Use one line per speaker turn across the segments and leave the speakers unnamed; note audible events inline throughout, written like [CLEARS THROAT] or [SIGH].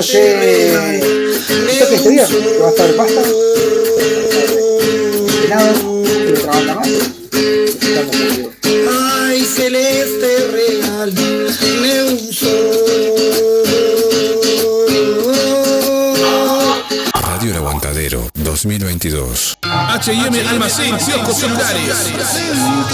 Escuchalos.
Almacén, kioscos celulares.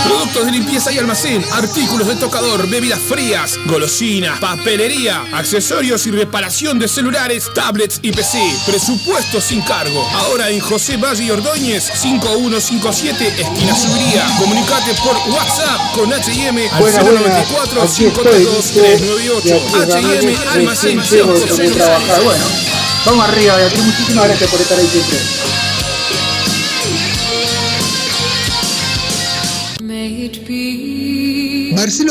Productos de limpieza y almacén, artículos de tocador, bebidas frías, golosinas, papelería, accesorios y reparación de celulares, tablets y PC. Presupuesto sin cargo. Ahora en José Valle y Ordóñez, 5157, esquina Subiría. Comunicate por WhatsApp con H&M al
Buenas, buenas.
094
Aquí estoy,
532
dice
398.
Beatriz
H&M Almacén, kioscos celulares.
Bueno, vamos arriba, Beatriz. Muchísimas gracias por estar ahí siempre.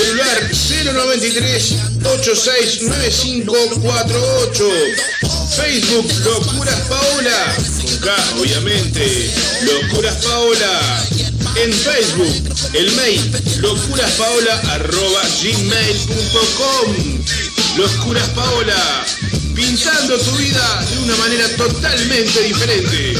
Celular 093 869548. Facebook Locuras Paola. Con K, obviamente. Locuras Paola. En Facebook, el mail locuraspaola.gmail.com Locuras Paola. Pintando tu vida de una manera totalmente diferente.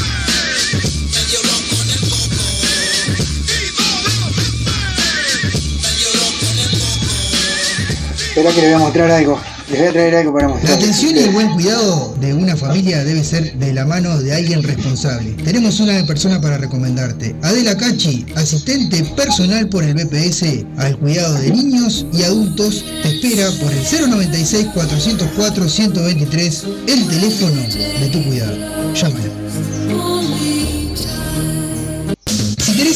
Espera que le voy a mostrar algo. Les voy a traer algo para
La
mostrar.
atención y el buen cuidado de una familia debe ser de la mano de alguien responsable. Tenemos una persona para recomendarte. Adela Cachi, asistente personal por el BPS al cuidado de niños y adultos, te espera por el 096-404-123, el teléfono de tu cuidado. Llámala.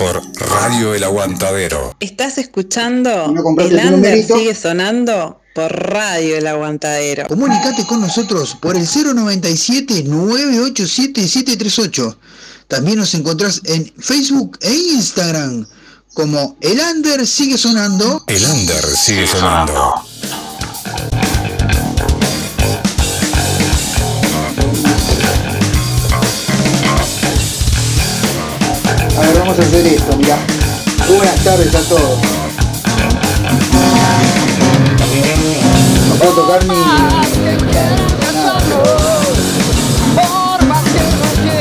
por Radio El Aguantadero.
Estás escuchando
No
El
numerito.
sigue sonando por Radio El Aguantadero.
Comunicate con nosotros por el 097-987-738. También nos encontrás en Facebook e Instagram como El Under sigue sonando.
El under sigue sonando.
Vamos a hacer esto. Muy buenas tardes a todos. No puedo tocar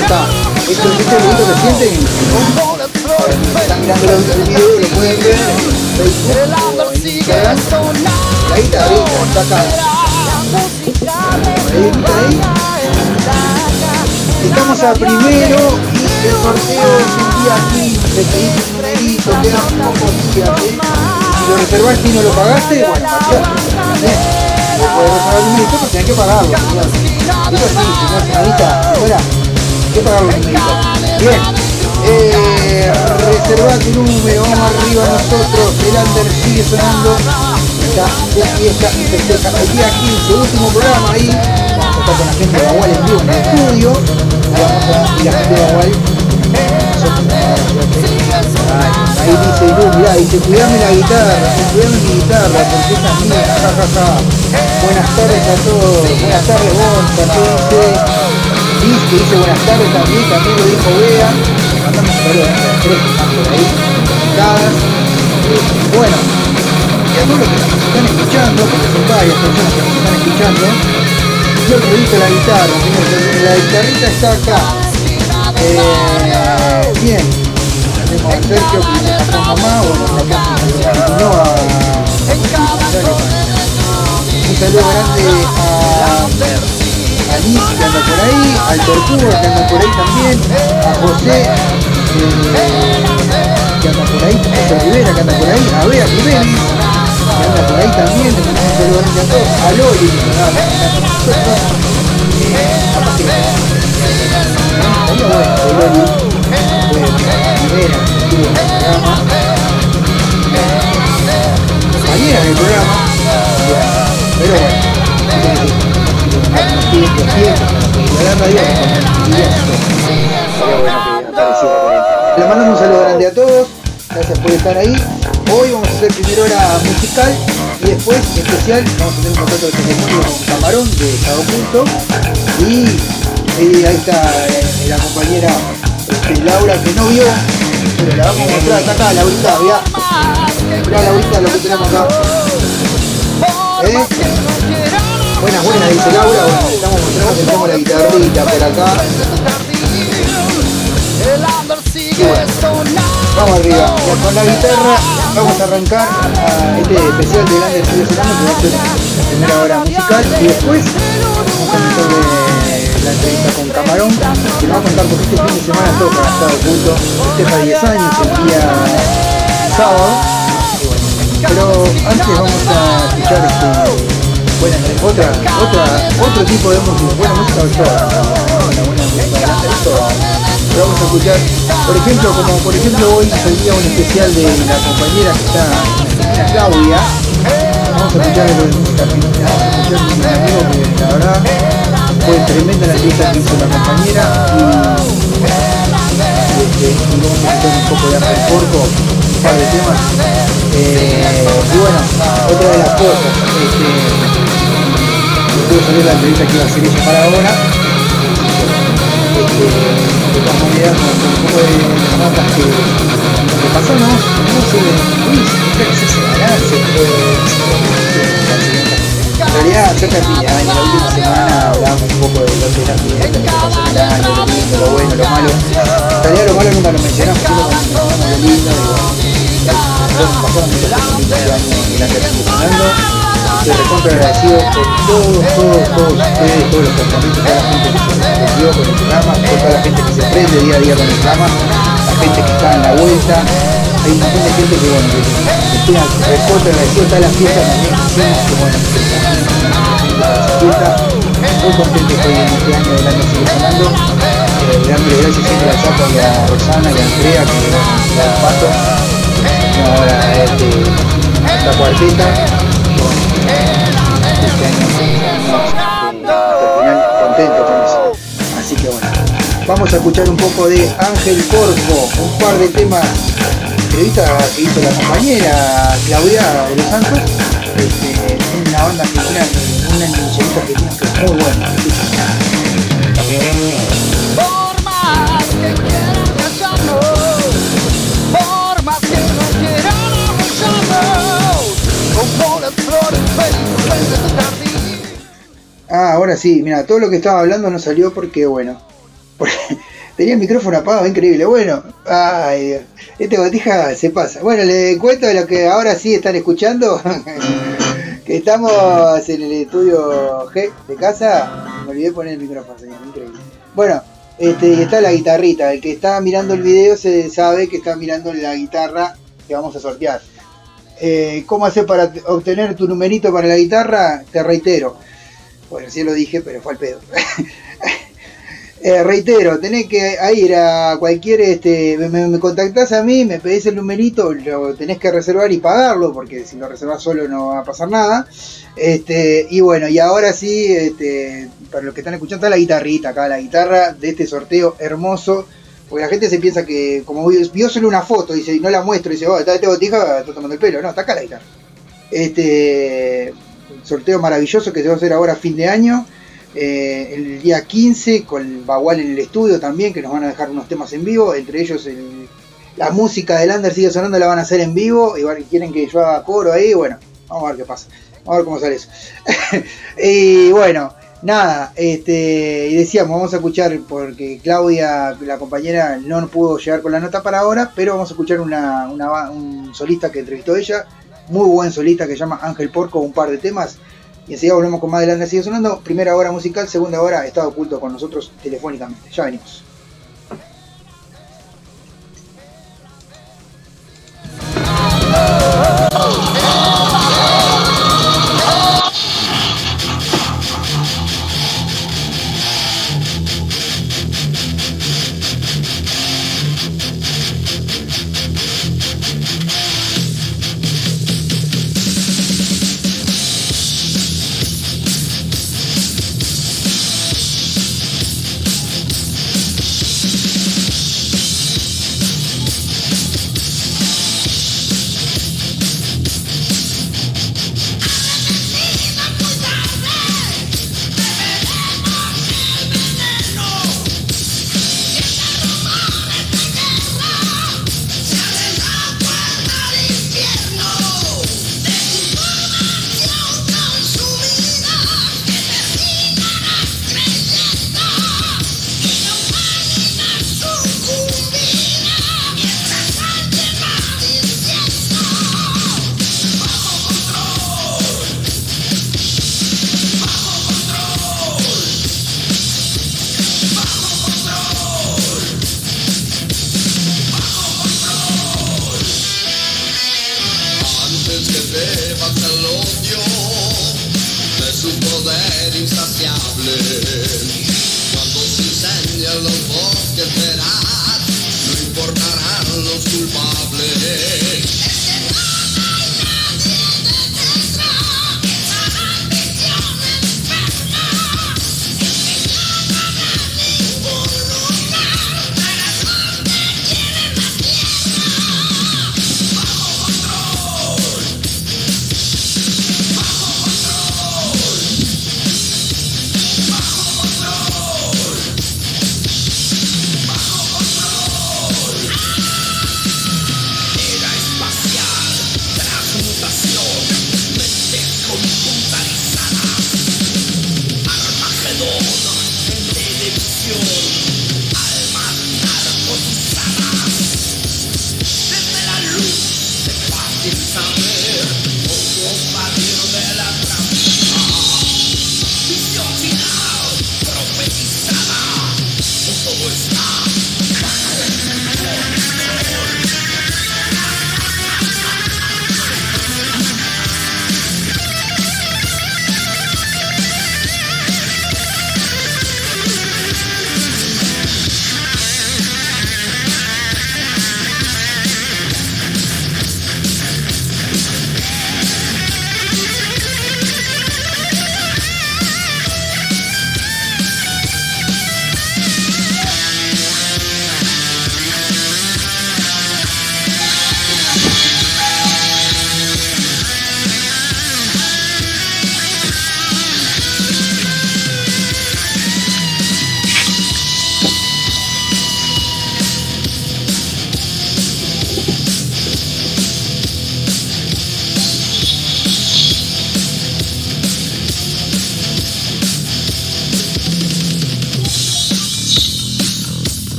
está. Esto, este que sienten. Están. Ahí está, ahí está, acá. Estamos a primero y el sorteo es el día 15, te dice un quedan pocos días, ¿eh? Si lo reservaste y no lo pagaste, bueno, pateaste, ¿eh? No puedes reservar el numerito, pero tenés que pagarlo, señor. Eso sí, señor, señorita, señora, hay que pagarlo el numerito. Bien, eh, reserva tu número, vamos arriba nosotros, el under sigue sonando, está de fiesta y festeja el día 15, último programa ahí, estar con la gente de Agual en vivo en el estudio, y vamos a y la gente de Agual, ahí dice Lu, mirá, dice, cuidame la guitarra, cuidame mi guitarra, porque esa es mía, ja, ja, ja. Buenas tardes a todos, buenas tardes vos, también dice, que dice buenas tardes también, también lo dijo Bea, le mandamos un saludo a las tres por ahí, conectadas. Bueno, y a todos los que nos están escuchando, porque son varias personas que nos están escuchando, yo dice la guitarra, la guitarrita está acá. Bien, tenemos a Sergio que está con mamá, bueno, acá continúa un saludo grande a, a que anda por ahí, al Tortuga que anda por ahí también, a José que anda por ahí, a José Rivera que anda por ahí, a Bea Jiménez que anda por ahí también, un saludo grande a todos, a Loli que anda que anda eh, en el programa, pero bueno, Le mandamos un saludo grande a todos, gracias por estar ahí. Hoy vamos a hacer primera hora musical y después especial vamos a tener un contacto telefónico con Camarón de Estado Oculto y, y ahí está eh, la compañera este, Laura que no vio, pero la vamos a mostrar está acá, Laurita, mirá, mirá Laurita lo que tenemos acá. ¿Eh? Buenas, buenas, dice Laura. Bueno, estamos mostrando que tenemos la guitarrita por acá. Bueno, vamos arriba. Ya con la guitarra vamos a arrancar a este especial de Lander Sigue Sonando, que la primera hora musical. Y después vamos a meterle la entrevista con Camarón, que nos va a contar porque este fin de semana toca Estado Oculto. Festeja 10 años el día sábado. Pero antes vamos a escuchar este, buena, otra, otra, otro tipo de música, buena música toda, la buena música. Pero vamos a escuchar, por ejemplo, como por ejemplo hoy salía un especial de la compañera que está la Claudia. Vamos a escuchar algo de música vamos a escuchar amigo que la verdad fue tremenda la entrevista que hizo la compañera y, este, un poco de un par de temas. Eh, y bueno, otra de las cosas, este, pudo salir la entrevista que iba a hacer ella para ahora. Este, de un poco de notas que, pasó, ¿no? No sé, se realidad, cerca de año, la última semana hablamos un poco de lo que era en el año, lo lindo, lo bueno, lo malo. En realidad lo malo nunca lo mencionamos, que mencionamos lo lindo, y bueno, pasaron muchas cosas lindas el año, que estuvo sonando. Estoy recontra agradecido por todos, todos, todos ustedes, todos los compromisos, toda la gente que se comprometió con el programa, toda la gente que se prende día a día con el programa, la gente que está en la vuelta, hay un montón de gente que bueno, que, estoy recontra agradecido, está la fiesta también que bueno, que fiesta, muy contento estoy en este año, el año sigue sonando, eh, dándole gracias siempre a Chaco y a Rosana y a Andrea que dan el paso, ahora este, esta cuarteta, este año final contento con eso. Así que bueno, vamos a escuchar un poco de Ángel Corpo, un par de temas, entrevista que hizo la compañera Claudia de los Santos, este, una banda argentina, una argentina que es muy buena.
Por más que quieran callarnos, por más que no quieran abrazarnos, como las flores felices de tu jardín.
Ah, ahora sí, mira, todo lo que estaba hablando no salió porque, bueno, [LAUGHS] porque tenía el micrófono apagado, increíble. Bueno, ay, este botija se pasa. Bueno, le cuento de lo que ahora sí están escuchando, [LAUGHS] que estamos en el estudio G de casa. Me olvidé poner el micrófono, señor, increíble. Bueno, este, está la guitarrita. El que está mirando el video se sabe que está mirando la guitarra que vamos a sortear. Eh, ¿Cómo hacer para obtener tu numerito para la guitarra? Te reitero. Bueno, sí lo dije, pero fue al pedo. [LAUGHS] Eh, reitero, tenés que ir a cualquier, este, me, me contactás a mí, me pedís el numerito, lo tenés que reservar y pagarlo, porque si lo reservás solo no va a pasar nada. Este, y bueno, y ahora sí, este, para los que están escuchando, está la guitarrita acá, la guitarra de este sorteo hermoso. Porque la gente se piensa que, como vio solo una foto, dice, y no la muestro, y dice, oh, está este botija, está tomando el pelo. No, está acá la guitarra. Este sorteo maravilloso que se va a hacer ahora a fin de año. Eh, el día 15 con Bagual en el estudio también, que nos van a dejar unos temas en vivo, entre ellos el- la música de Lander sigue sonando, la van a hacer en vivo, igual que quieren que yo haga coro ahí, bueno, vamos a ver qué pasa, vamos a ver cómo sale eso. [LAUGHS] y bueno, nada, este, y decíamos, vamos a escuchar, porque Claudia, la compañera, no pudo llegar con la nota para ahora, pero vamos a escuchar una, una un solista que entrevistó ella, muy buen solista que se llama Ángel Porco, un par de temas. Y enseguida volvemos con más adelante, sigue sonando. Primera hora musical, segunda hora está oculto con nosotros telefónicamente. Ya venimos.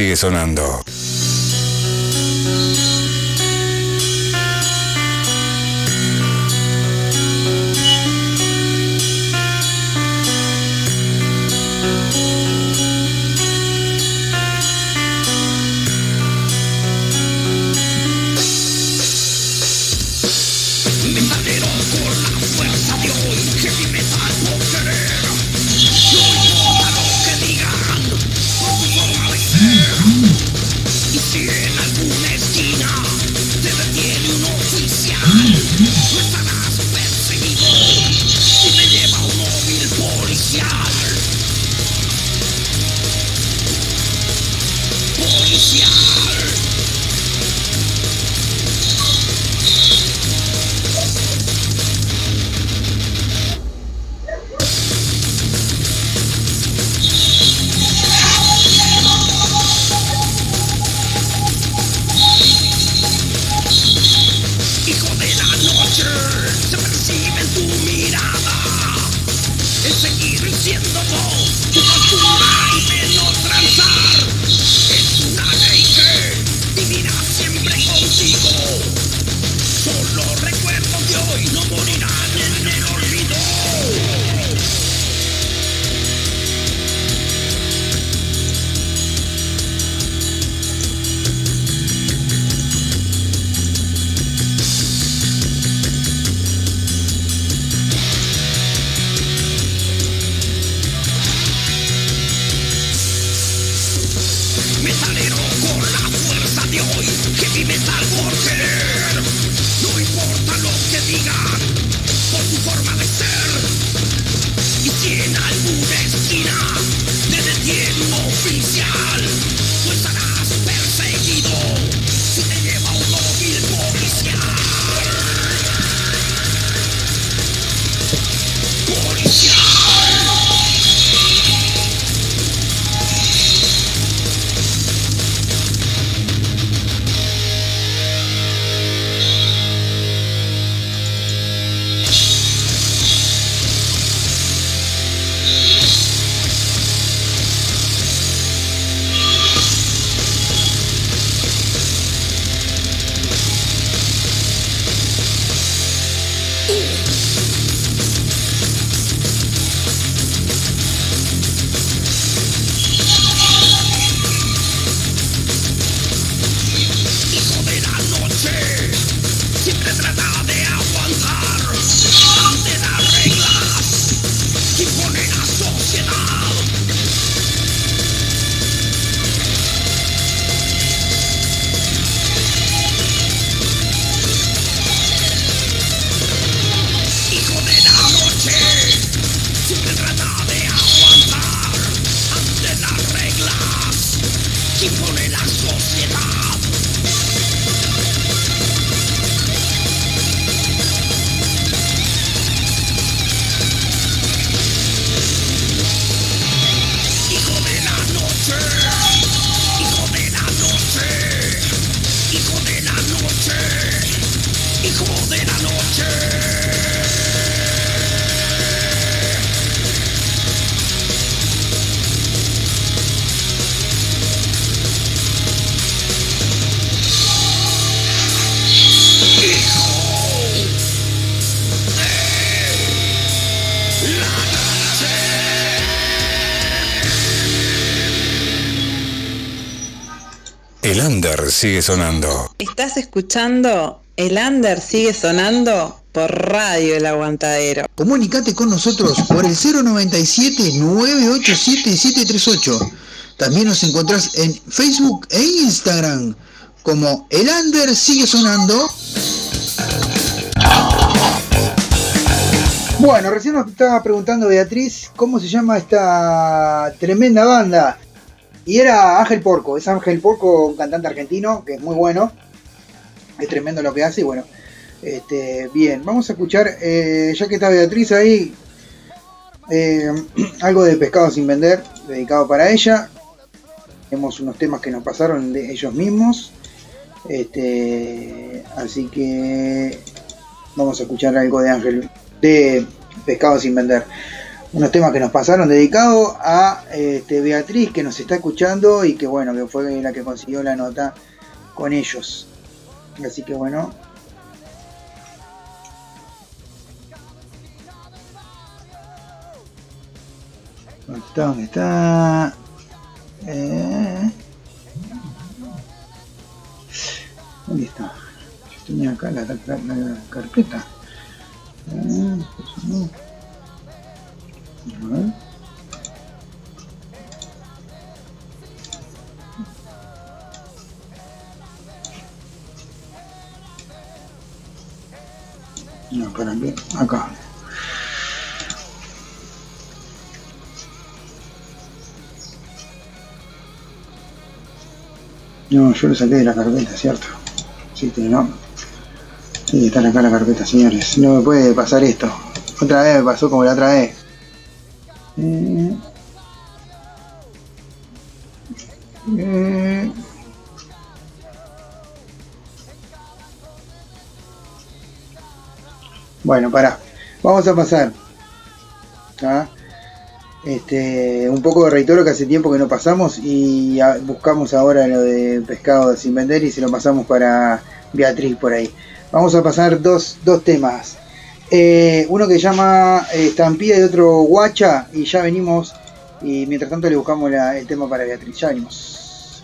Sigue sonando. Sigue sonando.
Estás escuchando El Under sigue sonando por Radio El Aguantadero.
Comunicate con nosotros por el 097-987-738. También nos encontrás en Facebook e Instagram como El Under sigue sonando.
Bueno, recién nos estaba preguntando Beatriz cómo se llama esta tremenda banda. Y era Ángel Porco, es Ángel Porco, un cantante argentino que es muy bueno. Es tremendo lo que hace y bueno. Este, bien, vamos a escuchar, eh, ya que está Beatriz ahí, eh, [CLEARS THROAT] algo de Pescado sin vender, dedicado para ella. Tenemos unos temas que nos pasaron de ellos mismos. Este, así que vamos a escuchar algo de Ángel, de Pescado sin vender. Unos temas que nos pasaron dedicados a este, Beatriz que nos está escuchando y que bueno, que fue la que consiguió la nota con ellos. Así que bueno, ¿Dónde está? ¿Dónde está? Eh... ¿Dónde está? Yo tenía acá la, la- la- carpeta. Eh, pues. No, para qué? Acá. No, yo lo saqué de la carpeta, ¿cierto? Sí, pero no. Sí, está acá la carpeta, señores. No me puede pasar esto. Otra vez me pasó como la otra vez. Eh, Bueno, pará. Vamos a pasar. ¿Ah? Este, un poco de reitero que hace tiempo que no pasamos y buscamos ahora lo de pescado sin vender y se lo pasamos para Beatriz por ahí. Vamos a pasar dos, dos temas. Eh, uno que se llama eh, Estampida y otro Guacha y ya venimos y mientras tanto le buscamos el tema para Beatriz. Ya venimos.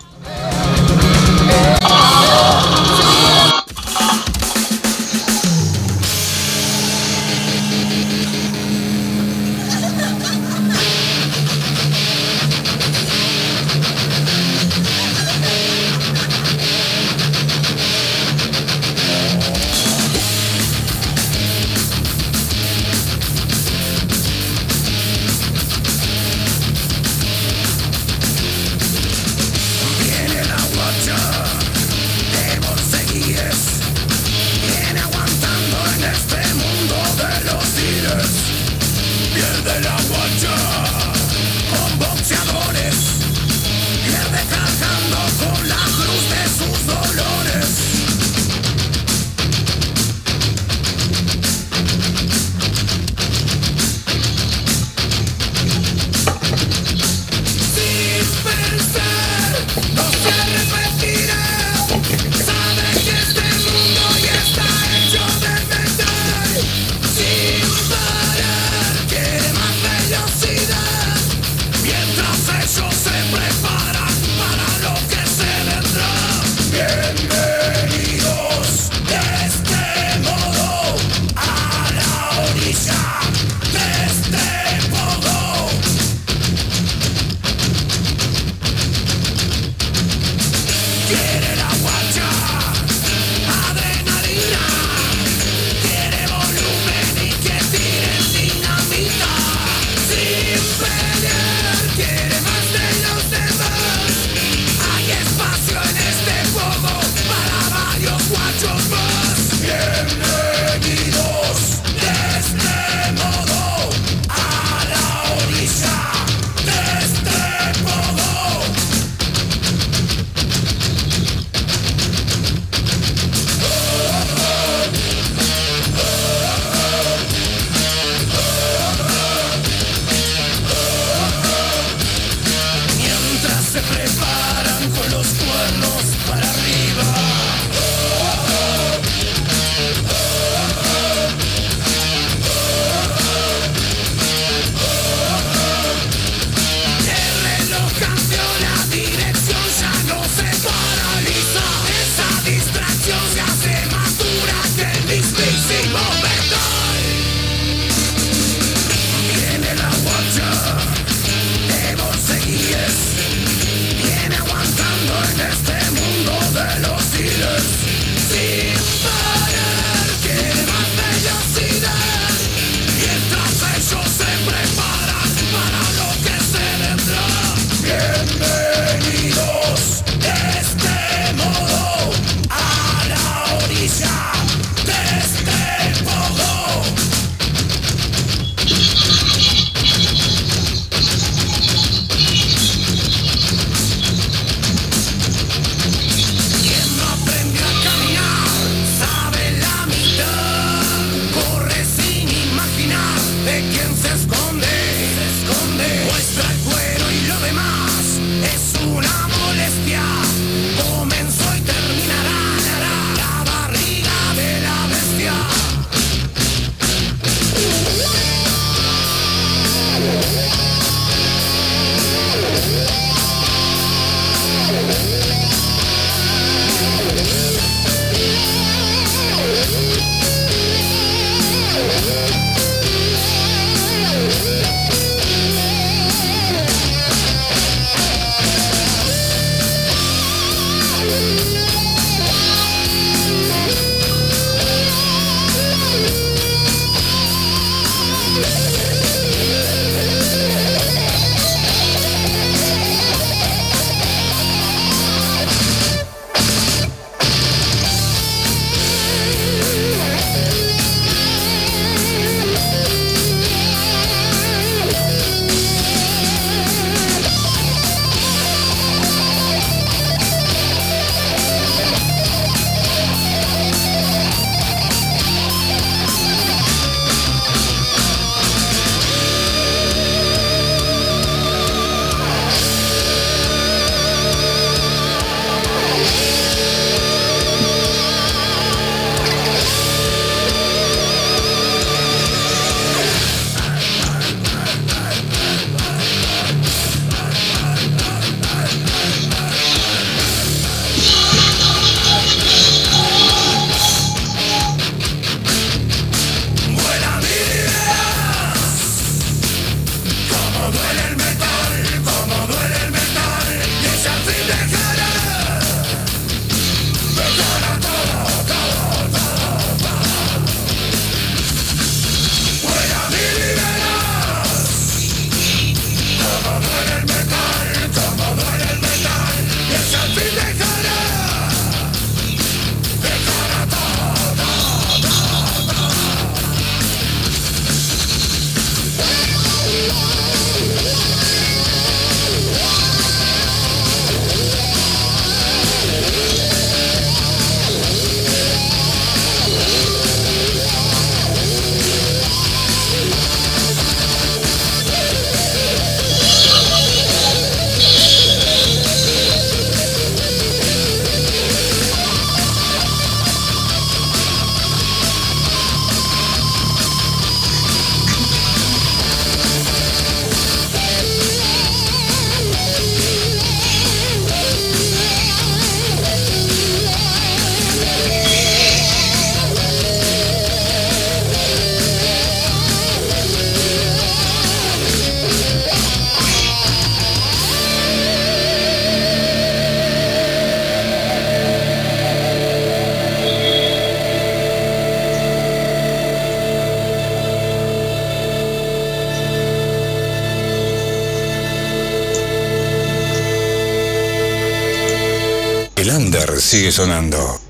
sonando.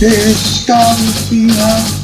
Descansa.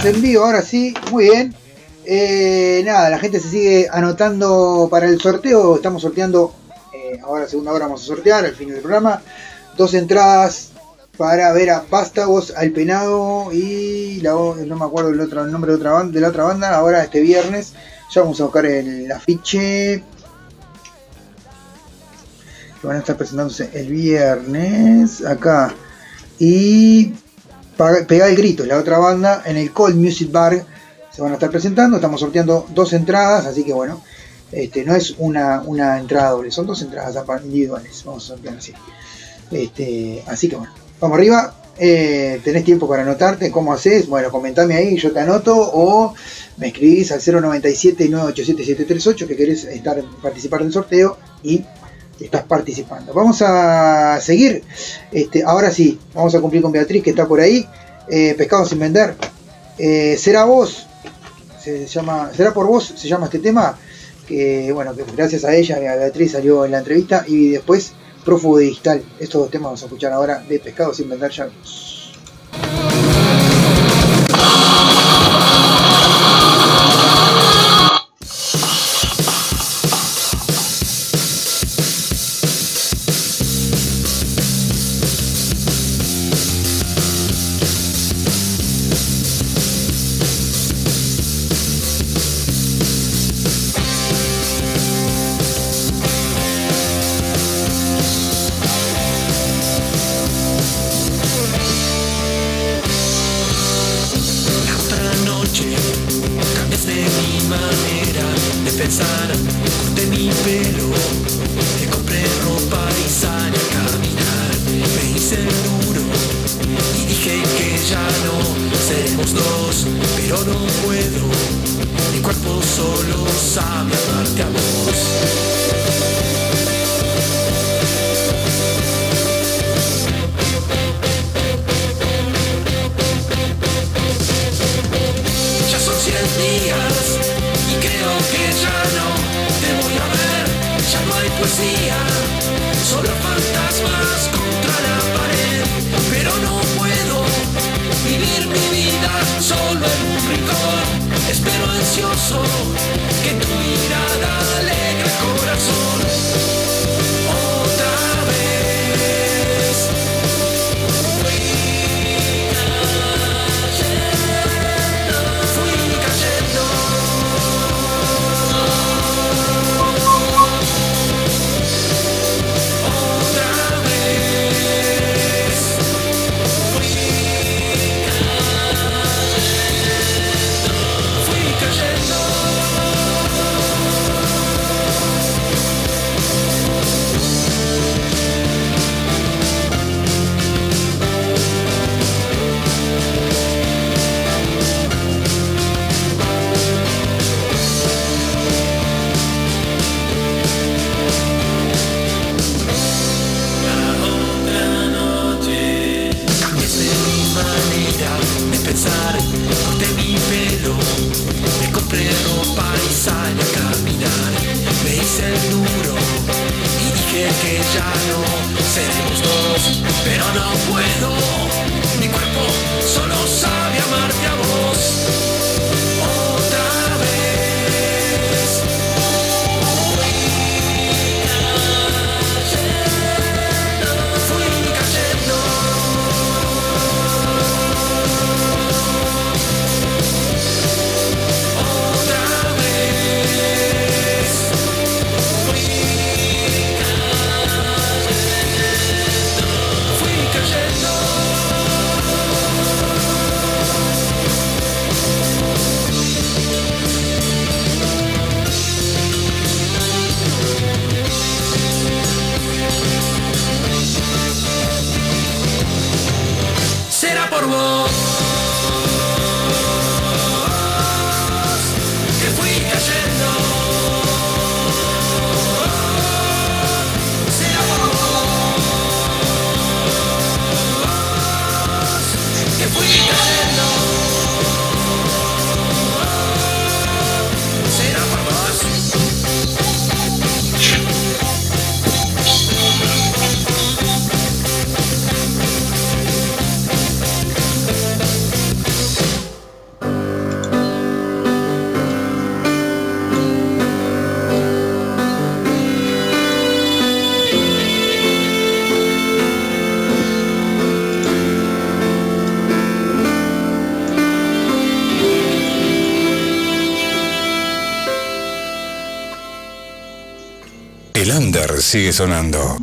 Estamos en vivo, ahora sí, muy bien. Eh, nada, la gente se sigue anotando para el sorteo. Estamos sorteando, eh, ahora segunda hora vamos a sortear, al fin del programa, dos entradas para ver a Vástagos, al Penado y no me acuerdo el, otro, nombre de, otra banda, de la otra banda. Ahora este viernes ya vamos a buscar el afiche que van a estar presentándose el viernes acá. Y Pega el Grito la otra banda. En el Cold Music Bar se van a estar presentando. Estamos sorteando dos entradas, así que bueno, este, no es una, una entrada doble, son dos entradas individuales. Vamos a sortear así. Este, así que bueno, vamos arriba. Eh, tenés tiempo para anotarte, ¿cómo haces? Bueno, comentame ahí, yo te anoto o me escribís al 097 987 738 que querés estar, participar del sorteo y estás participando. Vamos a seguir. Este, ahora sí, vamos a cumplir con Beatriz que está por ahí. Eh, pescado sin vender. Eh, será vos, se llama, será por vos, se llama este tema. Que bueno, que gracias a ella, Beatriz salió en la entrevista y después Prófugo Digital. Estos dos temas vamos a escuchar ahora de Pescado sin vender ya.
asshole sigue sonando.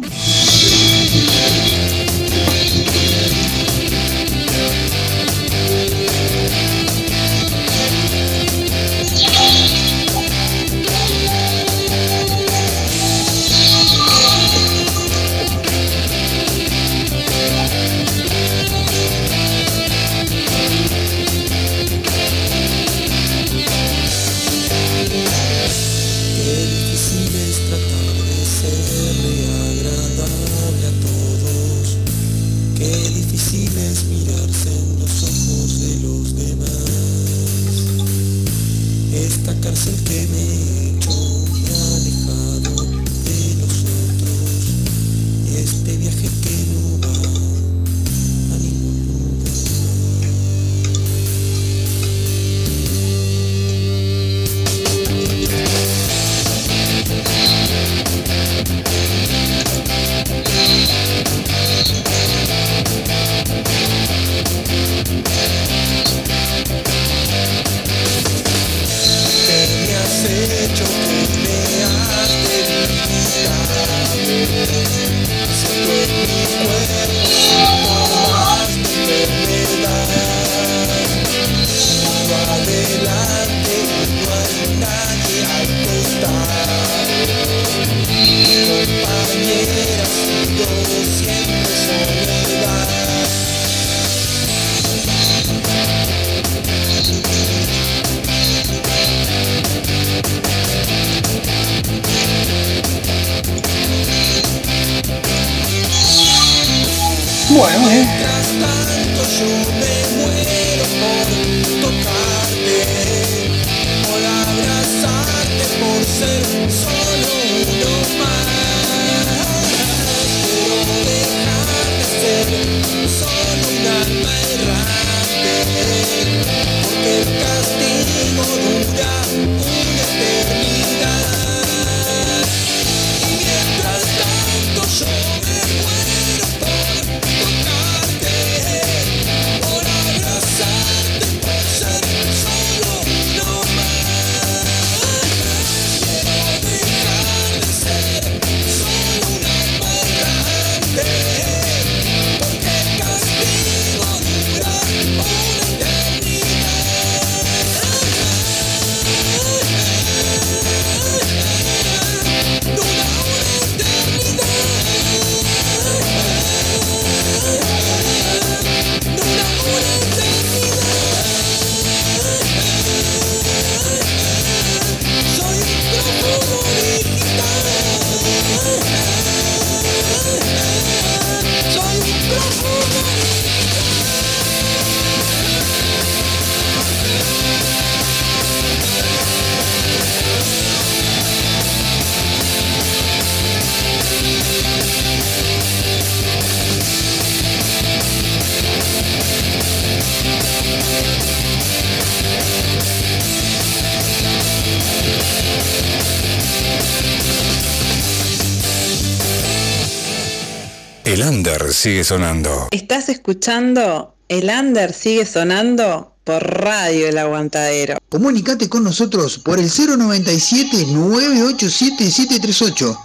Sigue sonando.
Estás escuchando El Under sigue sonando por Radio El Aguantadero.
Comunicate con nosotros por el 097-987-738.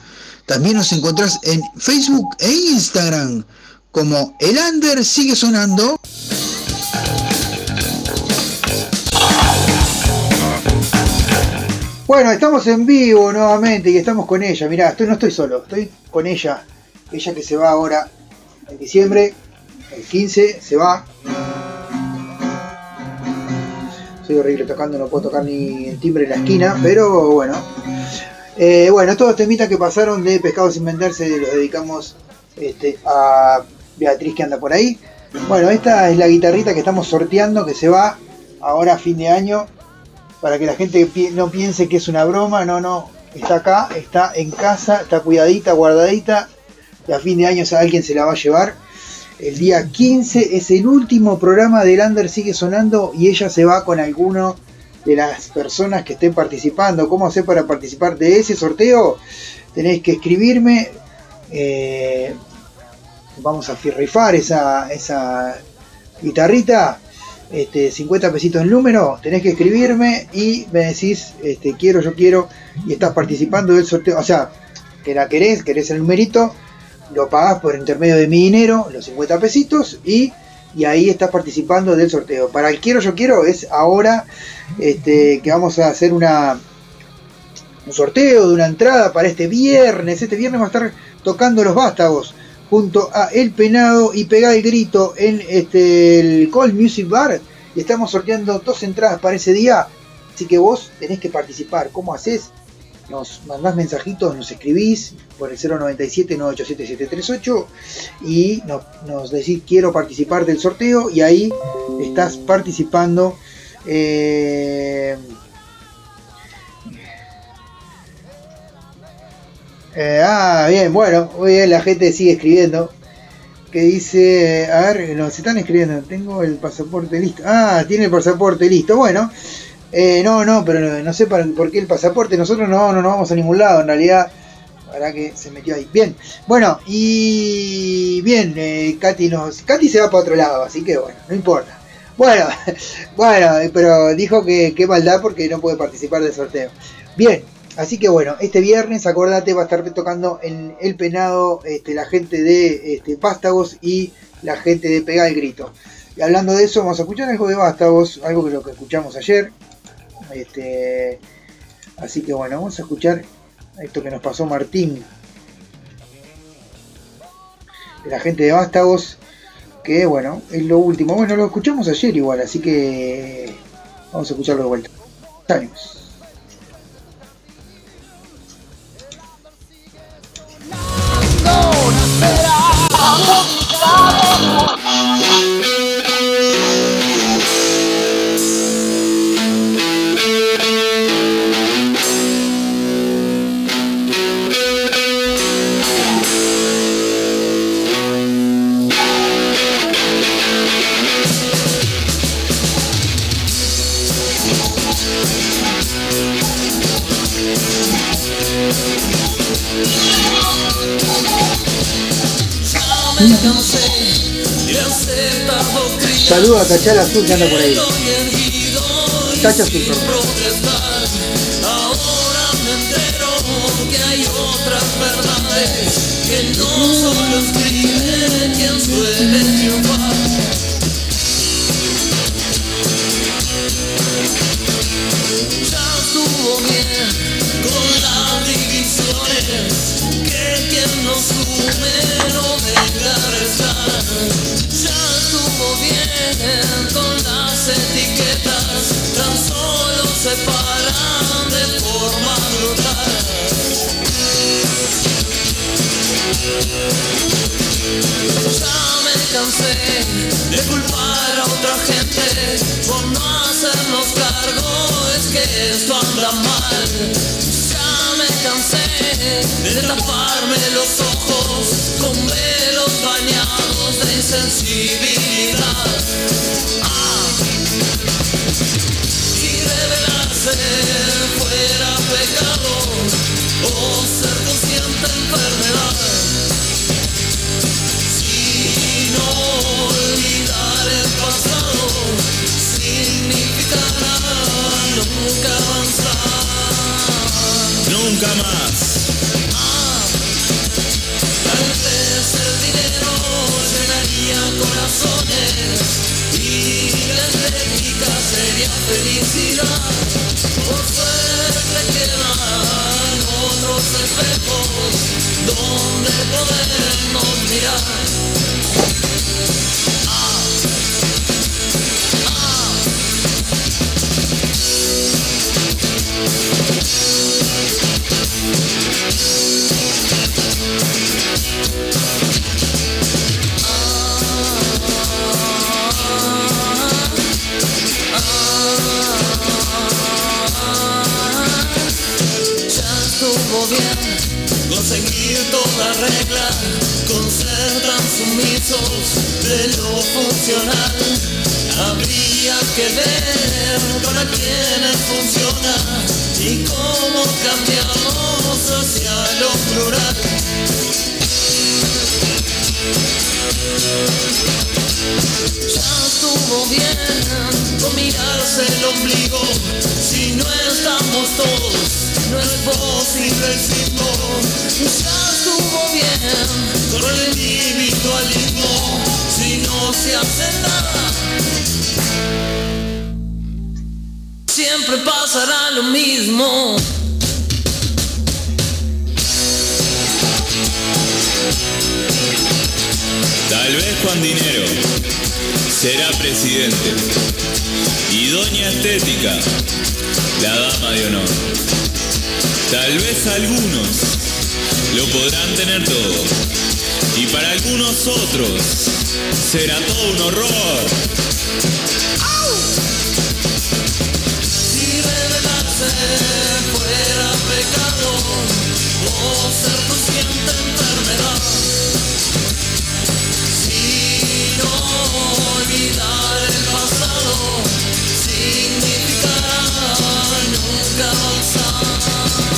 También nos encontrás en Facebook e Instagram como El Under sigue sonando. Bueno, estamos en vivo nuevamente y estamos con ella. Mirá, estoy, no estoy solo, estoy con ella. Ella que se va ahora en diciembre, el 15, se va. Soy horrible tocando, no puedo tocar ni el timbre en la esquina, pero bueno. Eh, bueno, todos los temitas que pasaron de Pescado sin venderse los dedicamos este, a Beatriz que anda por ahí. Bueno, esta es la guitarrita que estamos sorteando que se va ahora a fin de año para que la gente no piense que es una broma, no, no, está acá, está en casa, está cuidadita, guardadita a fin de año alguien se la va a llevar. El día 15 es el último programa del Under sigue sonando y ella se va con alguno de las personas que estén participando. ¿Cómo hacer para participar de ese sorteo? Tenéis que escribirme. eh, vamos a rifar esa, esa guitarrita. Este, 50 pesitos el número, tenés que escribirme y me decís, este, quiero, yo quiero, y estás participando del sorteo, o sea, que la querés, querés el numerito, lo pagás por intermedio de mi dinero, los 50 pesitos, y, y ahí estás participando del sorteo. Para el quiero, yo quiero, es ahora este, que vamos a hacer una un sorteo de una entrada para este viernes. Este viernes va a estar tocando los vástagos junto a El Penado y Pegá el Grito en este, el Cold Music Bar. Y estamos sorteando dos entradas para ese día. Así que vos tenés que participar. ¿Cómo haces? Nos mandás mensajitos, nos escribís por el 097-987-738 y nos, nos decís quiero participar del sorteo y ahí estás participando. eh, eh, ah, bien, bueno, muy bien, la gente sigue escribiendo. Que dice, a ver, nos están escribiendo, tengo el pasaporte listo. Ah, tiene el pasaporte listo. Bueno, eh, no, no, pero no, sé para- por qué el pasaporte. Nosotros no, no, no vamos a ningún lado, en realidad. Para que se metió ahí. Bien, bueno, y bien, eh, Katy nos. Katy se va para otro lado, así que bueno, no importa. Bueno, [LAUGHS] bueno, pero dijo que qué maldad porque no puede participar del sorteo. Bien, así que bueno, este viernes, acordate, va a estar tocando en el penado este, la gente de este, Vástagos y la gente de Pega el Grito. Y hablando de eso, vamos a escuchar algo de Vástagos, algo que lo que escuchamos ayer. Este, así que bueno, vamos a escuchar esto que nos pasó Martín la gente de Vástagos, que bueno, es lo último. Bueno, lo escuchamos ayer igual, así que vamos a escucharlo de vuelta. Ánimos. Saludos a Tachala Azul que anda por ahí. Tacha Azul,
que no solo escribe quien suele triunfar. Ya estuvo bien con las etiquetas, tan solo se paran de forma brutal. Ya me cansé de culpar a otra gente por no hacernos cargo, es que esto anda mal. Cansé de taparme los ojos con velos bañados de insensibilidad. Ah, si revelarse fuera pecado o ser consciente enfermedad. Si no olvidar el pasado significará
Más.
Tal vez el dinero llenaría corazones y la estética sería felicidad. Por suerte quedan otros espejos donde podernos mirar. Conseguir toda regla con ser tan sumisos de lo funcional. Habría que ver para quienes funciona y cómo cambiamos hacia lo plural. Ya estuvo bien con mirarse el ombligo. Si no estamos todos, no es posible el sismo. Ya estuvo bien con el individualismo. Si no se hace nada, siempre pasará lo mismo.
Tal vez Juan Dinero será presidente. Y Doña Estética, la dama de honor. Tal vez algunos lo podrán tener todo. Y para algunos otros será todo un horror.
Si revelarse fuera pecado o ser consciente enfermedad. Si no olvidar el pasado significará nunca avanzar.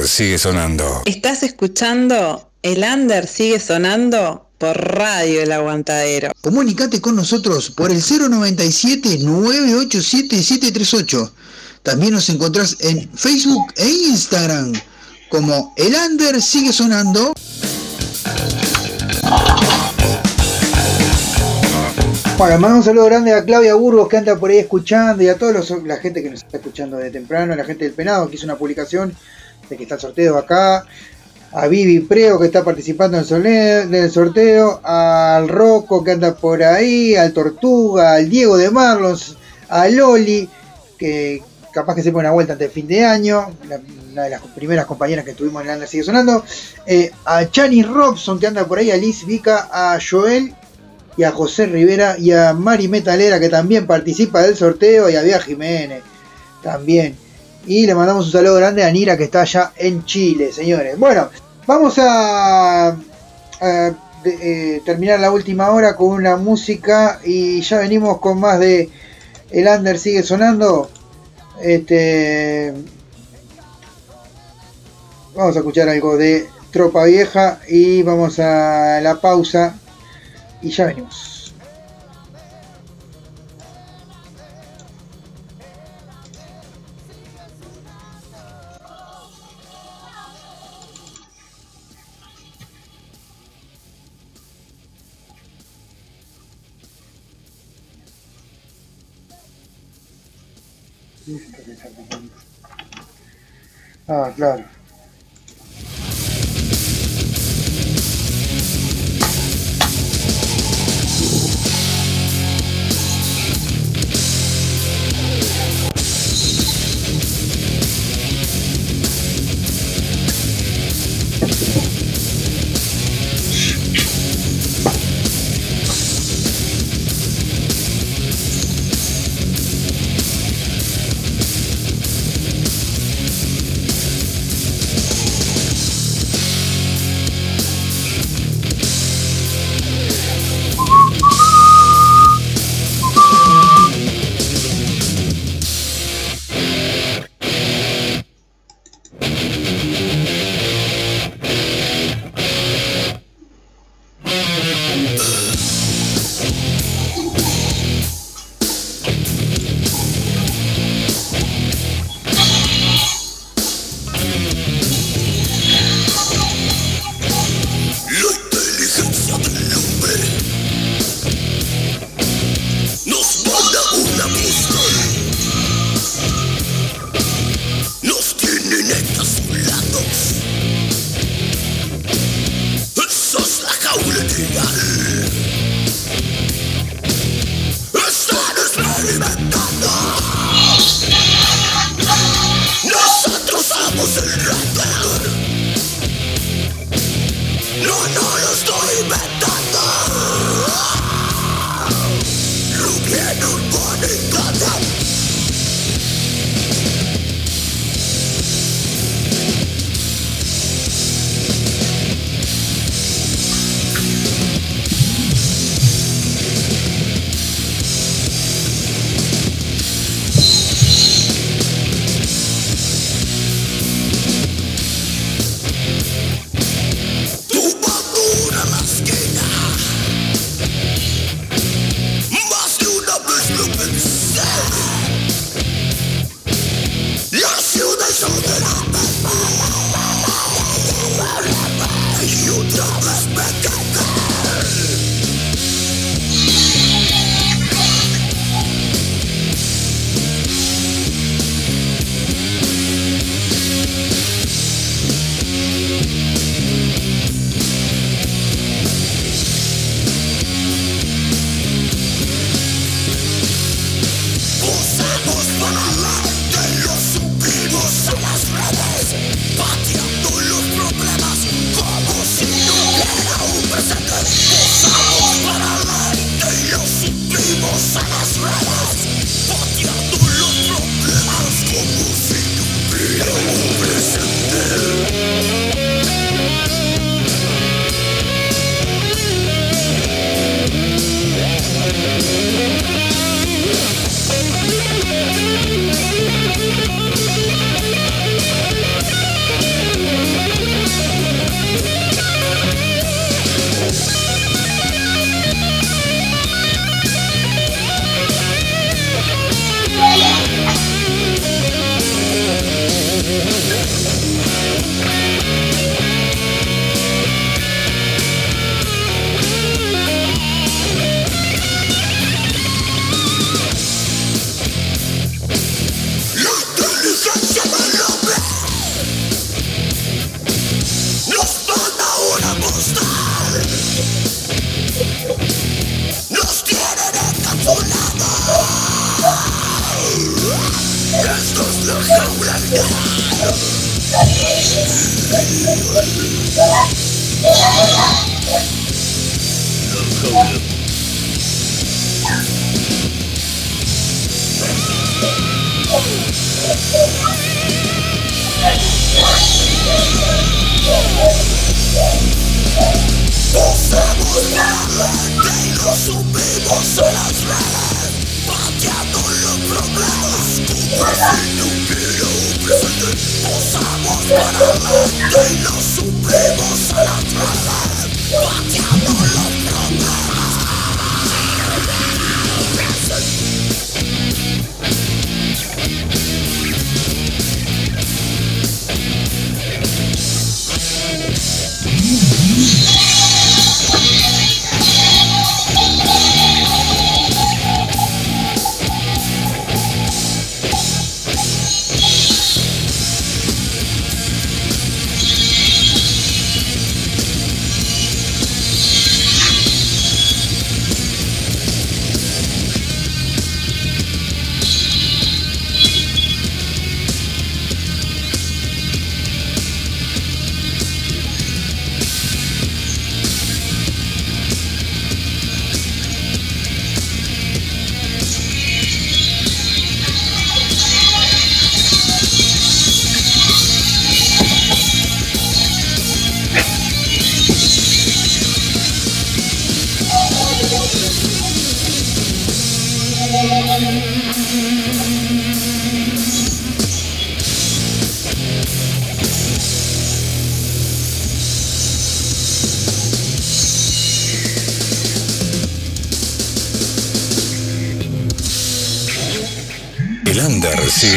under sigue sonando.
Estás escuchando El Under sigue sonando por Radio El Aguantadero.
Comunicate con nosotros por el 097-987-738. También nos encontrás en Facebook e Instagram como El Under sigue sonando.
Bueno, mando un saludo grande a Claudia Burgos que anda por ahí escuchando y a toda la gente que nos está escuchando de temprano, a la gente del Penado que hizo una publicación de que está el sorteo acá, a Vivi Preo que está participando en el sorteo, al Rocco que anda por ahí, al Tortuga, al Diego de Marlos, a Loli que capaz que se pone una vuelta antes de fin de año, una de las primeras compañeras que tuvimos en el Under sigue sonando, eh, a Chani Robson que anda por ahí, a Liz Vica, a Joel y a José Rivera y a Mari Metalera que también participa del sorteo y a Bea Jiménez también. Y le mandamos un saludo grande a Nira que está allá en Chile, señores. Bueno, vamos a, eh, terminar la última hora con una música y ya venimos con más de El Under sigue sonando. Este vamos a escuchar algo de Tropa Vieja y vamos a la pausa y ya venimos. Ah, claro.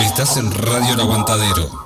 Estás en Radio El Aguantadero.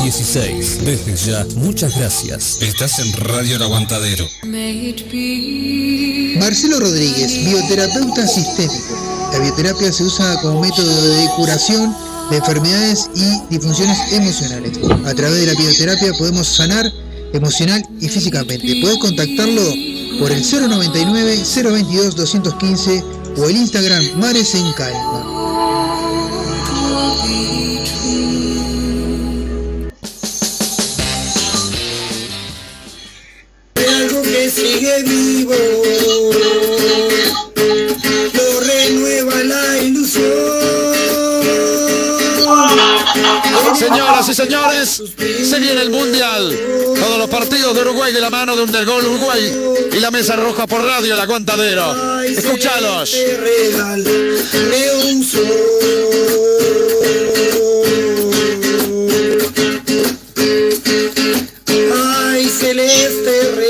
716. Desde ya, muchas gracias.
Estás en Radio El Aguantadero.
Marcelo Rodríguez, bioterapeuta sistémico. La bioterapia se usa como método de curación de enfermedades y disfunciones emocionales. A través de la bioterapia podemos sanar emocional y físicamente. Puedes contactarlo por el 099 022 215 o el Instagram Mares en Calma.
Sigue vivo, lo renueva la ilusión.
Señoras y señores, se viene el Mundial. Todos los partidos de Uruguay de la mano de Undergol Uruguay y la mesa roja por radio, el aguantadero.
Un sol. Ay, celeste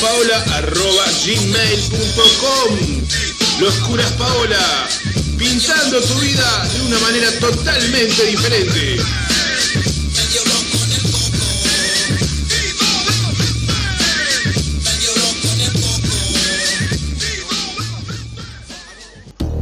locuraspaola.gmail.com Locuras Paola, pintando tu vida de una manera totalmente diferente.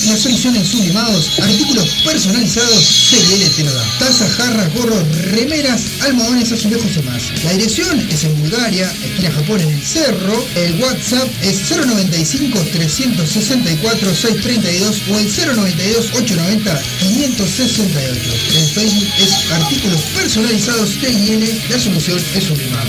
Si querés la solución en sublimados, artículos personalizados, CL te lo da. Tazas, jarras, gorros, remeras, almohadones, azulejos o más. La dirección es en Bulgaria, esquina Japón en el Cerro. El WhatsApp es 095-364-632 o el 092-890-568. El Facebook es artículos personalizados TIL, la solución es sublimado.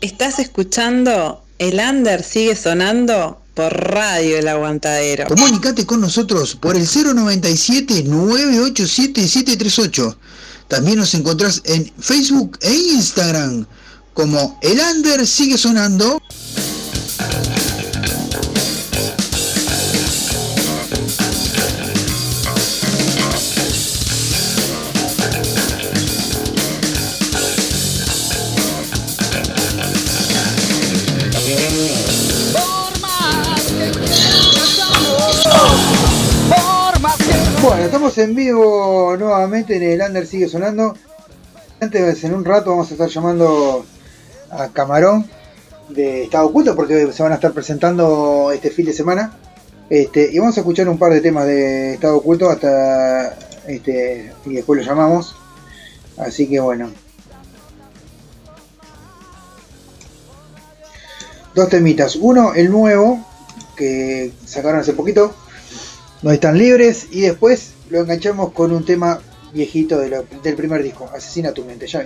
Estás escuchando El Under sigue sonando por Radio El Aguantadero.
Comunicate con nosotros por el 097-987-738. También nos encontrás en Facebook e Instagram como El Under sigue sonando.
Estamos en vivo nuevamente en el Under sigue sonando. Antes, en un rato vamos a estar llamando a Camarón de Estado Oculto porque se van a estar presentando este fin de semana. Este, y vamos a escuchar un par de temas de Estado Oculto hasta este, y después lo llamamos. Así que bueno. Dos temitas. Uno, el nuevo, que sacaron hace poquito. No están libres. Y después lo enganchamos con un tema viejito de del primer disco. Asesina tu mente. Ya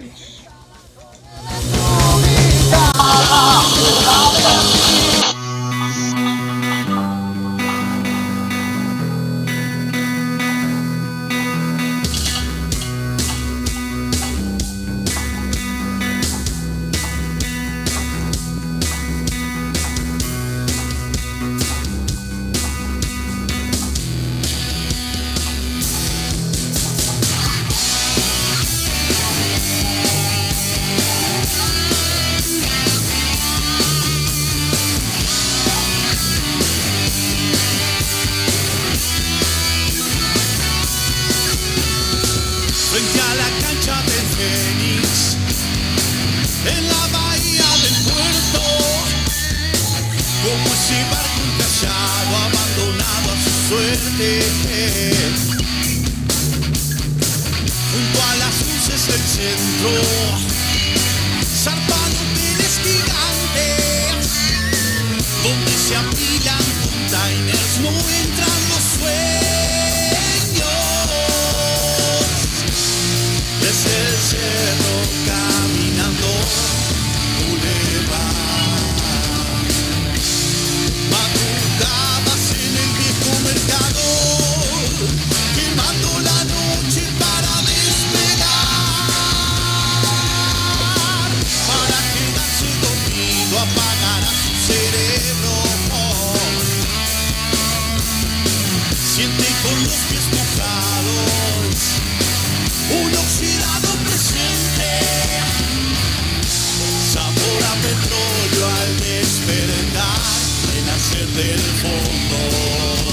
for more.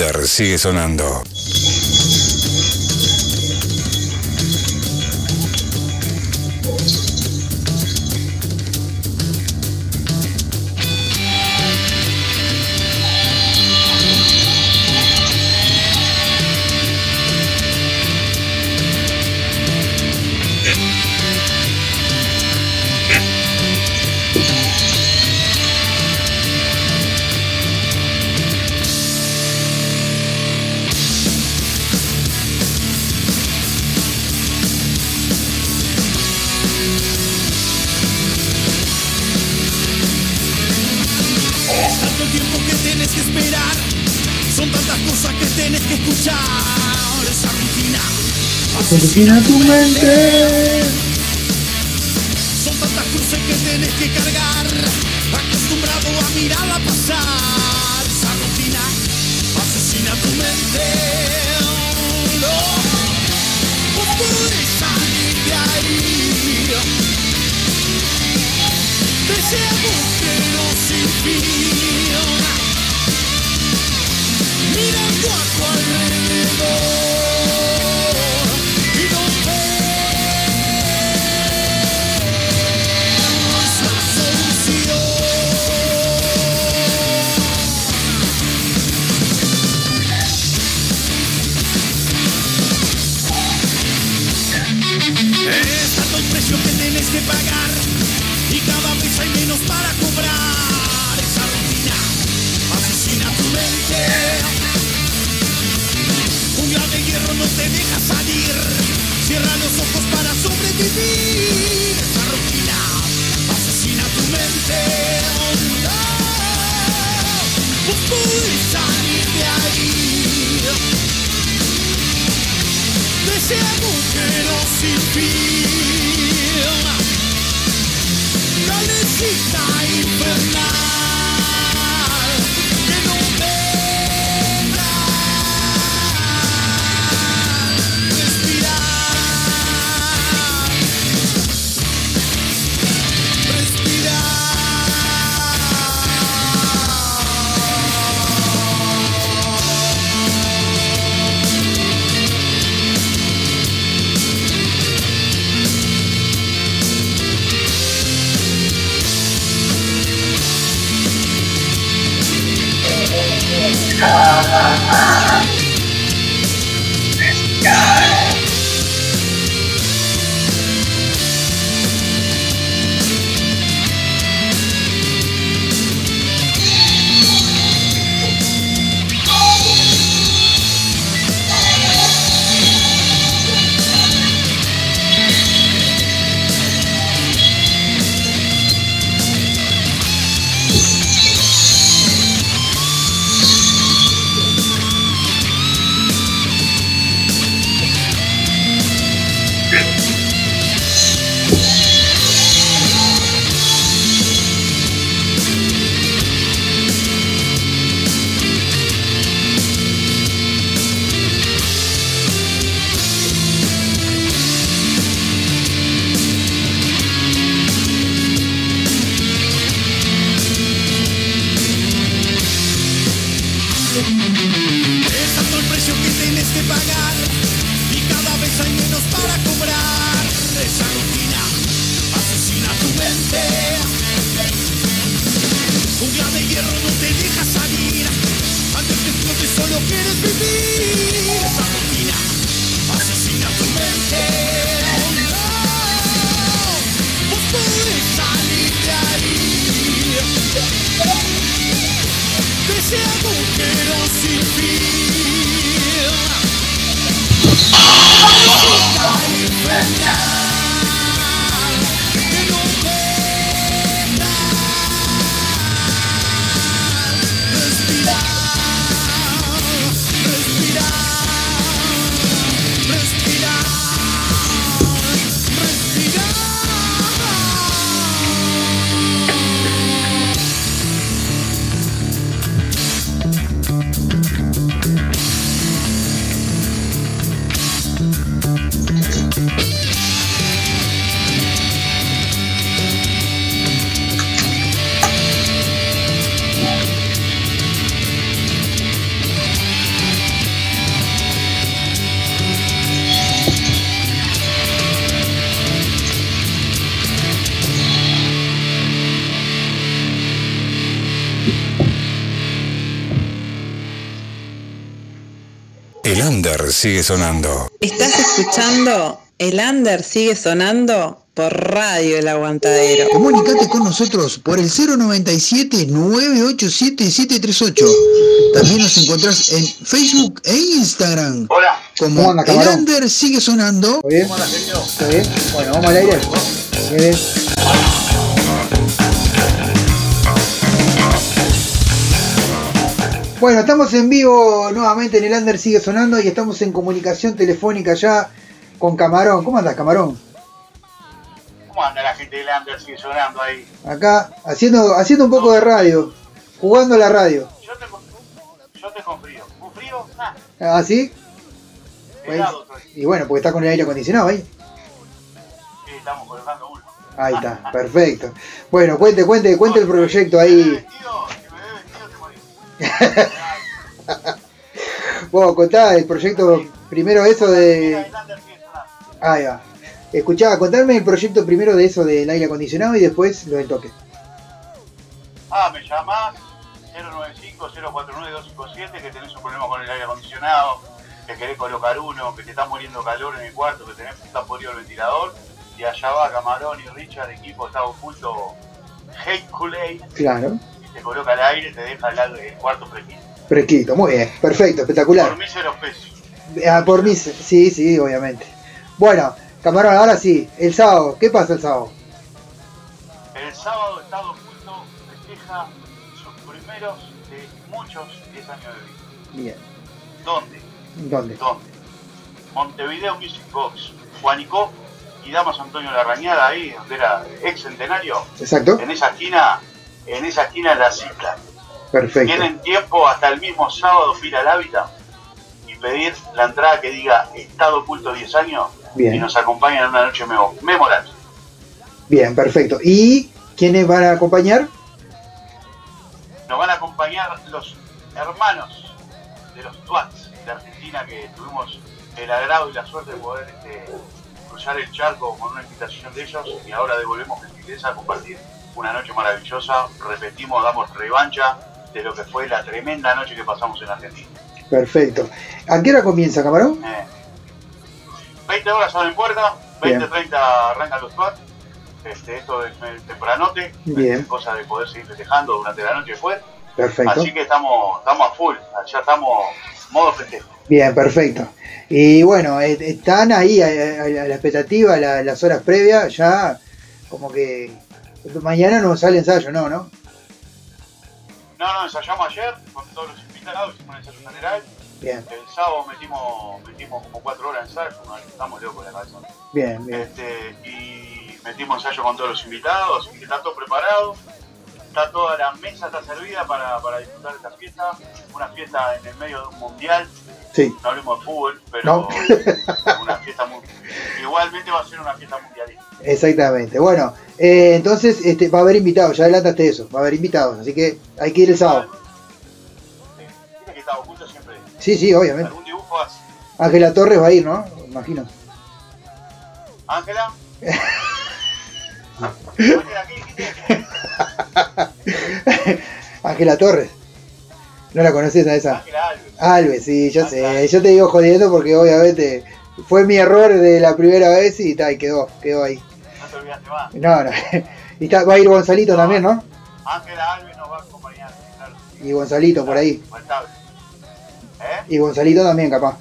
Sigue sonando.
Imagina tu mente.
Son tantas cruces que tenés que cargar, acostumbrado a mirarla pasar. Esa rutina asesina tu mente. No, vos podés salir de ahí. Te llevo pero sin fin. Mirando a tu alrededor.
Under sigue sonando.
Estás escuchando El Under sigue sonando por Radio El Aguantadero.
Comunicate con nosotros por el 097-987-738. También nos encontrás en Facebook e Instagram.
Hola.
Como
¿Cómo anda,
el under sigue sonando.
Bueno, vamos al aire. Bueno, estamos en vivo nuevamente en el Under sigue sonando y estamos en comunicación telefónica ya con Camarón. ¿Cómo andas, Camarón?
¿Cómo anda la gente del Under? Sigue sonando ahí.
Acá haciendo haciendo un poco de radio, jugando a la radio.
Yo te, con- yo te con frío. ¿Un frío? Ah,
¿Ah, sí? Pues- y bueno, porque está con el aire acondicionado ahí.
Sí, estamos colocando uno.
Ahí está, perfecto. Bueno, cuente, cuente, cuente el proyecto ahí. [LAUGHS] Vos contá el proyecto primero eso de. Ahí va. Escuchá, contame el proyecto primero de eso del aire acondicionado y después lo del toque.
Ah, me llamás 095-049-257 que tenés un problema con el aire acondicionado, que querés colocar uno, que te está muriendo calor en el cuarto, que tenés está podrido el ventilador. Y allá va Camarón y Richard, equipo está oculto, Hate Kool-Aid,
Claro.
Te coloca el aire te deja el, el cuarto fresquito.
Fresquito, muy bien, perfecto, espectacular.
Por mí cero pesos.
Ah, por mí, sí, sí, obviamente. Bueno, camarón, ahora sí, el sábado, ¿qué pasa el sábado?
El sábado Estado Oculto festeja sus primeros de muchos 10 años de vida.
Bien,
¿Dónde?
¿dónde?
¿Dónde? Montevideo Music Box, Juanicó y Damas Antonio Larrañada ahí, donde era ex centenario.
Exacto.
En esa esquina, en esa esquina la cita.
Perfecto.
Tienen tiempo hasta el mismo sábado ir al hábitat y pedir la entrada que diga Estado Oculto 10 años
Bien.
y nos acompañan en una noche memo- memorable.
Bien, perfecto. ¿Y quiénes van a acompañar?
Nos van a acompañar los hermanos de los Twats de Argentina que tuvimos el agrado y la suerte de poder este, cruzar el charco con una invitación de ellos y ahora devolvemos gentileza a compartir una noche maravillosa. Repetimos, damos revancha de lo que fue la tremenda noche que pasamos en Argentina.
Perfecto. ¿A qué hora comienza, camarón?
Eh, 20 horas son en puerta,
Bien.
20-30 arrancan los SWAT. Este, esto es eh, tempranote,
Bien.
cosa de poder seguir festejando durante la noche después.
Perfecto.
Así que estamos, estamos a full, ya estamos modo festejo.
Bien, perfecto. Y bueno, eh, están ahí a, a- a la expectativa, la- las horas previas, ya como que mañana no sale ensayo, ¿no? ¿no?
No, no, ensayamos ayer con todos los invitados, hicimos un ensayo general.
Bien,
El sábado metimos, metimos como 4 horas de ensayo, no, estamos locos de la cabeza.
bien, bien.
Este, y metimos ensayo con todos los invitados, así que está todo preparado. Está toda la mesa está servida para, para disfrutar de esta fiesta. Una fiesta en el medio de un mundial.
Sí.
No hablemos de fútbol, pero
No. [LAUGHS]
una fiesta muy. Igualmente va a ser una fiesta mundialista.
Exactamente. Bueno, eh, entonces este, va a haber invitados, ya adelantaste eso, va a haber invitados, así que hay que ir el sábado.
Viste que está oculto siempre.
Sí, sí, obviamente.
Algún dibujo hace.
Ángela Torres va a ir, ¿no? Imagino.
Ángela, [LAUGHS] [LAUGHS]
Ángela Torres. ¿No la conoces a esa?
Ángela Alves.
Alves, sí, yo sé. Yo te digo jodiendo porque obviamente fue mi error de la primera vez y, ta, y quedó, quedó ahí.
No te olvidaste más.
No, no. [LAUGHS] Y va a ir Gonzalito también, ¿no?
Ángela Alves nos va a acompañar, claro.
Y Gonzalito por ahí.
Faltable. ¿Eh?
Y Gonzalito también, capaz.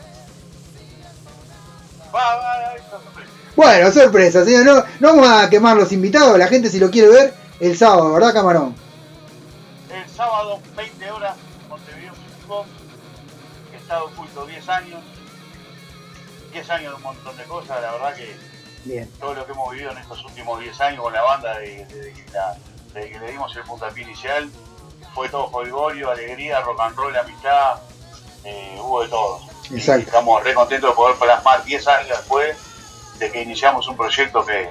Va, va, sorpresa.
Bueno, sorpresa, señor. No, no vamos a quemar los invitados. La gente, si lo quiere ver, el sábado, ¿verdad, camarón?
El sábado, 20 horas, Montevideo Box. Estado oculto 10 años. 10 años de un montón de cosas, la verdad que
Bien.
todo lo que hemos vivido en estos últimos 10 años con la banda, desde de, que le dimos el puntapié inicial, fue todo jolgorio, alegría, rock and roll, amistad, eh, hubo de todo.
Exacto.
Estamos re contentos de poder plasmar 10 años después de que iniciamos un proyecto que,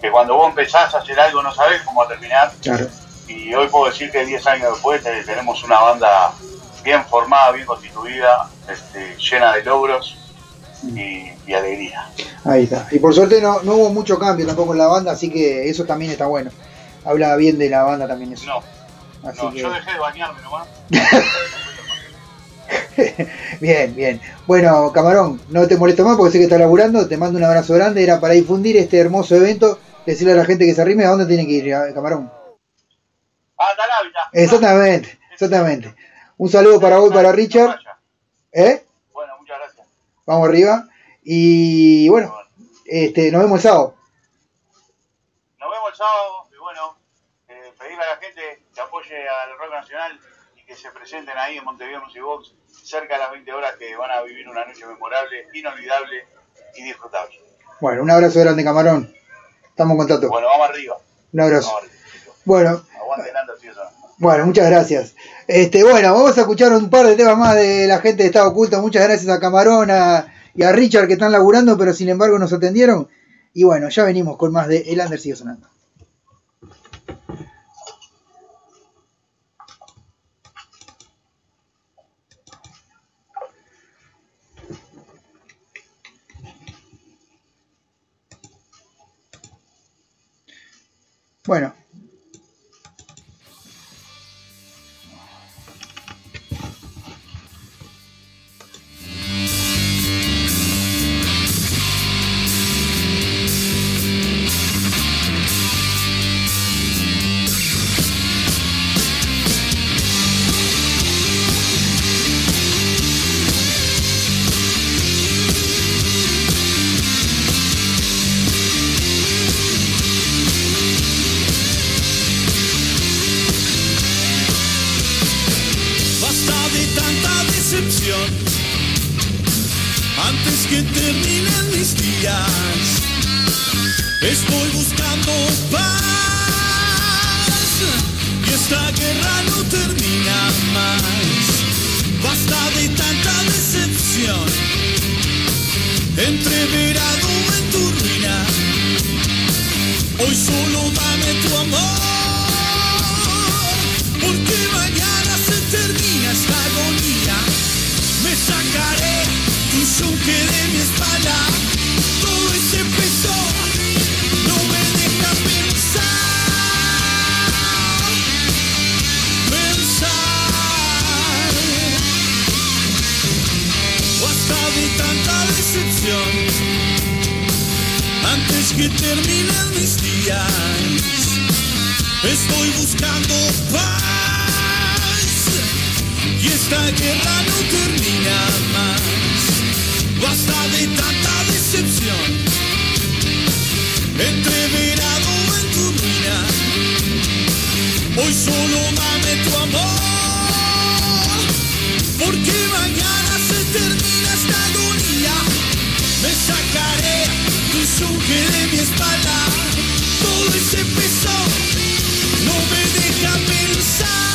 que cuando vos empezás a hacer algo no sabés cómo va a terminar.
Claro.
Y hoy puedo decir que 10 años después te- tenemos una banda bien formada, bien constituida, este, llena de logros y, y alegría.
Ahí está. Y por suerte no, no hubo mucho cambio tampoco en la banda, así que eso también está bueno. Habla bien de la banda también eso.
No,
Así
no,
que-
yo dejé de bañarme nomás. [LAUGHS]
Bien, bien. Bueno, Camarón, no te molesto más porque sé que estás laburando. Te mando un abrazo grande. Era para difundir este hermoso evento. Decirle a la gente que se arrime a dónde tiene que ir, eh, Camarón. Exactamente, exactamente. Un saludo para vos y para Richard. ¿Eh?
Bueno, muchas gracias.
Vamos arriba. Y bueno, este, nos vemos el sábado.
Nos vemos el sábado y bueno, eh, pedirle a la gente que apoye al rock nacional y que se presenten ahí en Montevideo Music Box cerca de las 20 horas que van a vivir una noche memorable, inolvidable y disfrutable.
Bueno, un abrazo grande, Camarón. Estamos en contacto.
Bueno, vamos arriba.
Un abrazo.
Arriba.
Bueno,
Aguante Nando.
Bueno, muchas gracias. Este, bueno, vamos a escuchar un par de temas más de la gente de Estado Oculto. Muchas gracias a Camarón a- y a Richard que están laburando, pero sin embargo nos atendieron. Y bueno, ya venimos con más de El Under sigue sonando. Bueno,
Estoy buscando paz y esta guerra no termina más. Basta de tanta decepción, entreverado en tu ruina. Hoy solo dame tu amor. Porque mañana se termina esta agonía. Me sacaré tu yunque de mi espalda. que terminen mis días. Estoy buscando paz y esta guerra no termina más. Basta de tanta decepción, entreverado en tu ruina. Hoy solo dame tu amor, porque mañana. espalda, todo ese peso no me deja pensar.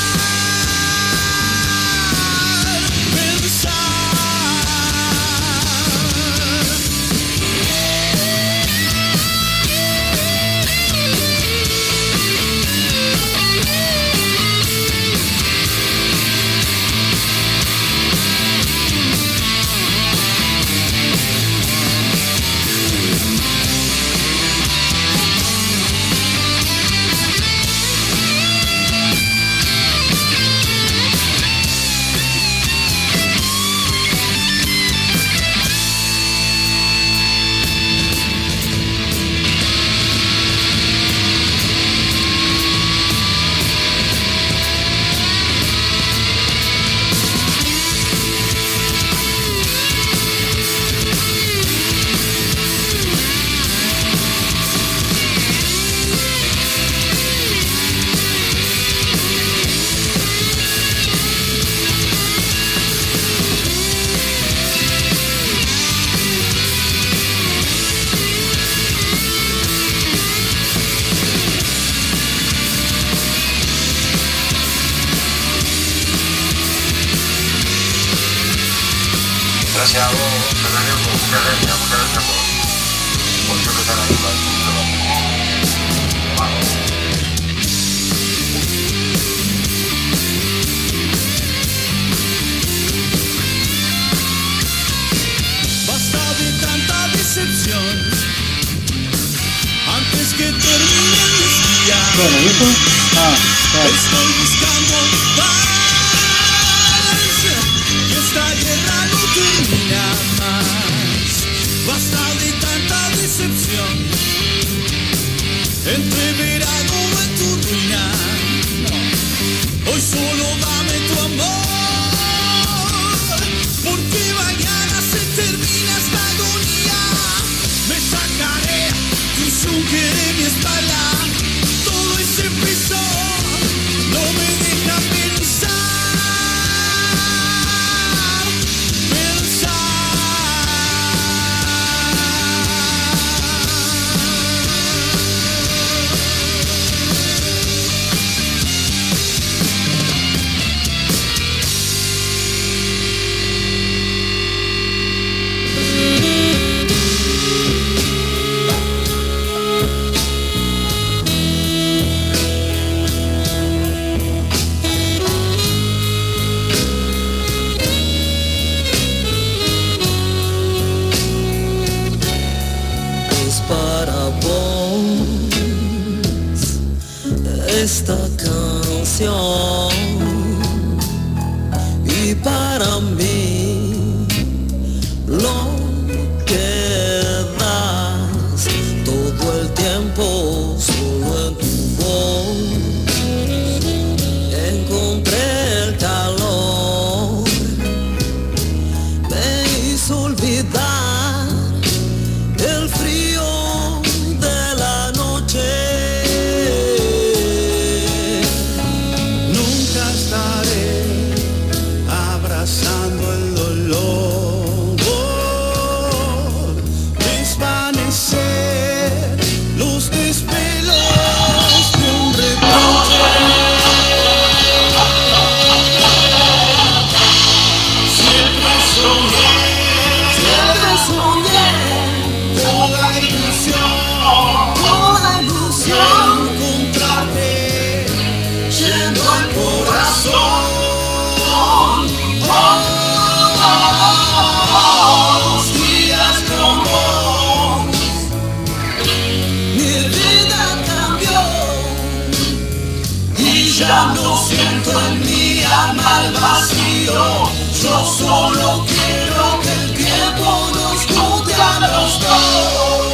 al vacío. Yo solo quiero que el tiempo nos junte a los dos.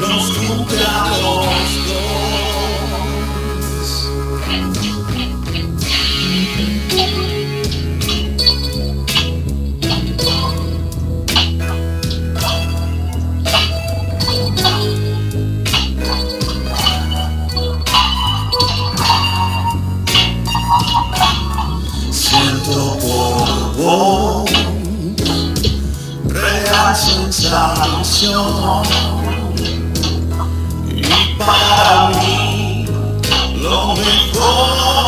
Nos junte a los dos. Sensación y para mí lo mejor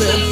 myself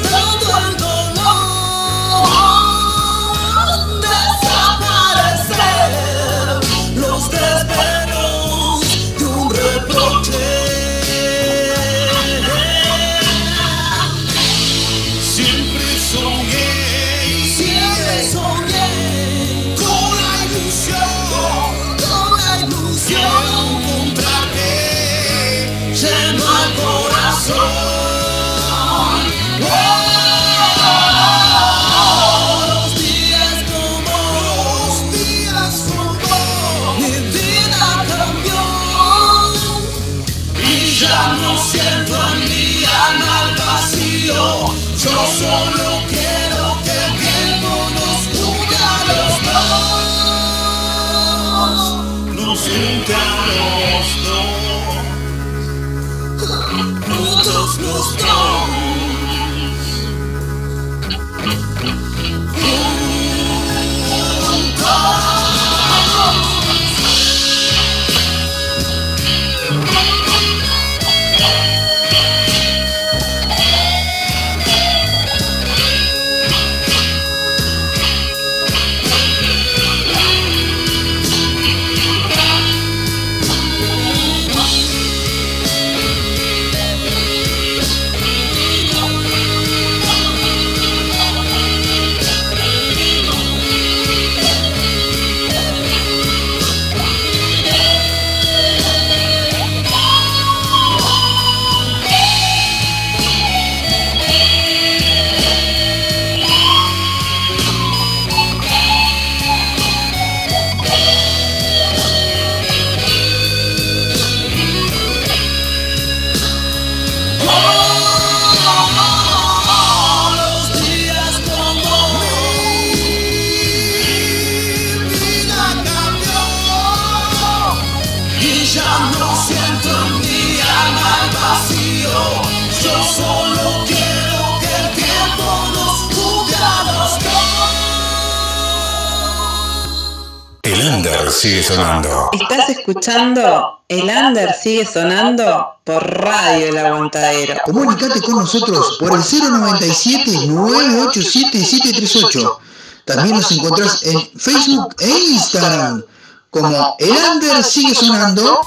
sonando.
Estás escuchando El Under sigue sonando por Radio El Aguantadero.
Comunicate con nosotros por el 097-987-738. También nos encontrás en Facebook e Instagram como El Under sigue sonando.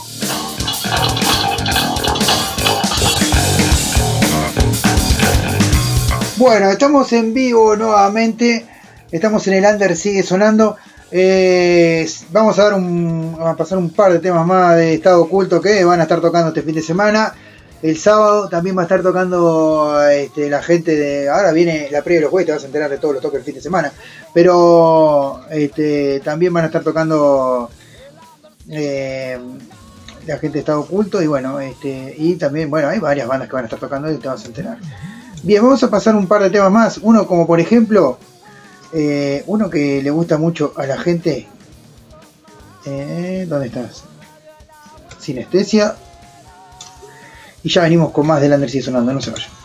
Bueno, estamos en vivo nuevamente. Estamos en el Under, sigue sonando. Eh, vamos a dar un, a pasar un par de temas más de estado oculto que van a estar tocando este fin de semana. El sábado también va a estar tocando este, la gente de. Ahora viene la previa de los jueves, te vas a enterar de todos los toques del fin de semana. Pero este, también van a estar tocando eh, la gente de estado oculto. Y bueno, este, y también, bueno, hay varias bandas que van a estar tocando y te vas a enterar. Bien, vamos a pasar un par de temas más. Uno como por ejemplo, eh, uno que le gusta mucho a la gente. Eh, ¿Dónde estás? Sinestesia. Y ya venimos con más del Under sigue sonando, no se vayan.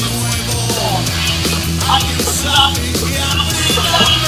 Nuevo Alguien sabe que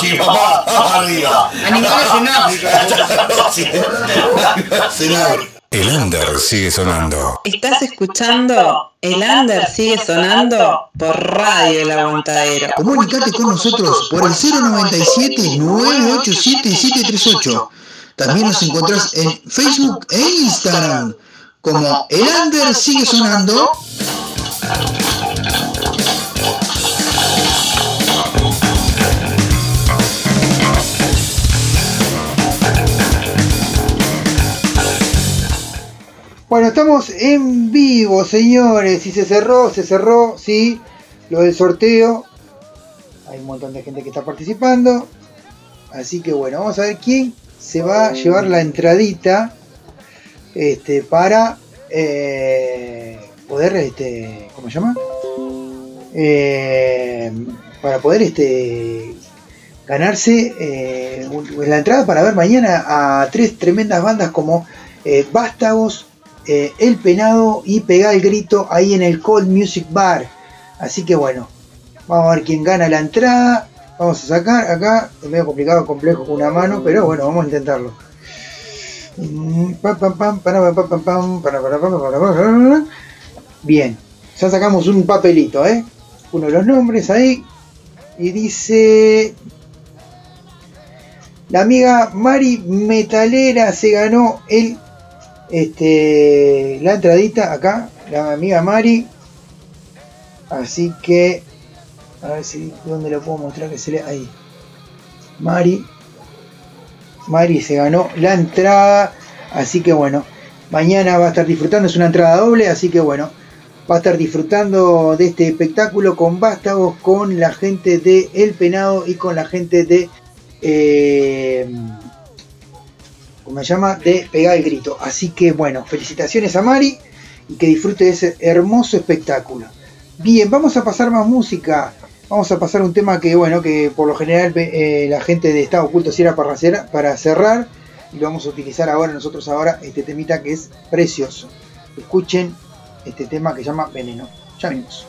Rossi, papá, arriba.
Animales en África.
Rossi.
El under sigue sonando.
Estás escuchando El Under sigue sonando por Radio El Aguantadero.
Comunicate con nosotros por el 097-987-738. También nos encontrás en Facebook e Instagram como El Under sigue sonando.
Bueno, estamos en vivo, señores. Si se cerró, se cerró, sí. Lo del sorteo. Hay un montón de gente que está participando. Así que bueno, vamos a ver quién se va a llevar la entradita. Este, para eh, poder, este, ¿cómo se llama? Eh, para poder, este, ganarse eh, la entrada para ver mañana a tres tremendas bandas como Vástagos, eh, El Penado y Pegar el Grito ahí en el Cold Music Bar. Así que bueno, vamos a ver quién gana la entrada. Vamos a sacar acá, es medio complicado, complejo con una mano, pero bueno, vamos a intentarlo. Bien, ya sacamos un papelito, ¿eh? Uno de los nombres ahí. Y dice... La amiga Mari Metalera se ganó el este la entradita acá. la amiga Mari. Así que, a ver si dónde lo puedo mostrar que se le ahí. Mari. Mari se ganó la entrada. Así que bueno, mañana va a estar disfrutando. Es una entrada doble, así que bueno, va a estar disfrutando de este espectáculo con vástagos, con la gente de El Penado y con la gente de. Eh, ¿Cómo se llama? De Pegar el Grito. Así que bueno, felicitaciones a Mari y que disfrute de ese hermoso espectáculo. Bien, vamos a pasar más música. Vamos a pasar un tema que, bueno, que por lo general eh, la gente de Estado Oculto si era para, para cerrar. Y lo vamos a utilizar ahora, nosotros ahora, este temita que es precioso. Escuchen este tema que se llama Veneno. Ya venimos.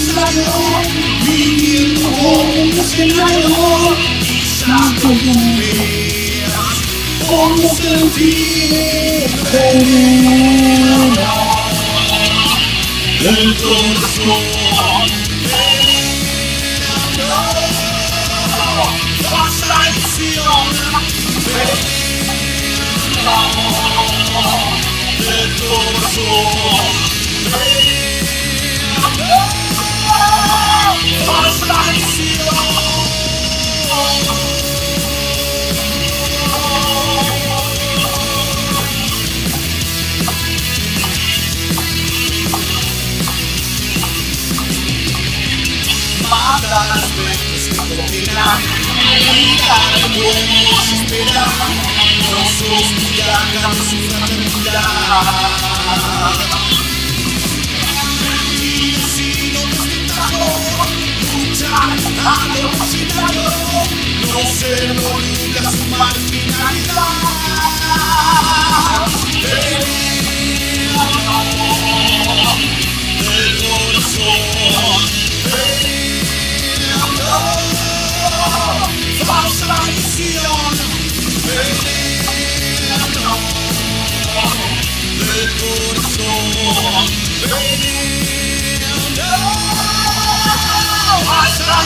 es necesario Viviendo como un escenario Quizás no veas Cómo sentir veneno El corazón Falsa ilusión del corazón Falsa Mata las veces que condenan Mirar el bueno desespera No suspirar de su fraternidad Mentir si no te escucharon Luchar a lo originario No ser voluble a su marginalidad del corazón Veneno falsa ilusión veneno del corazón falsa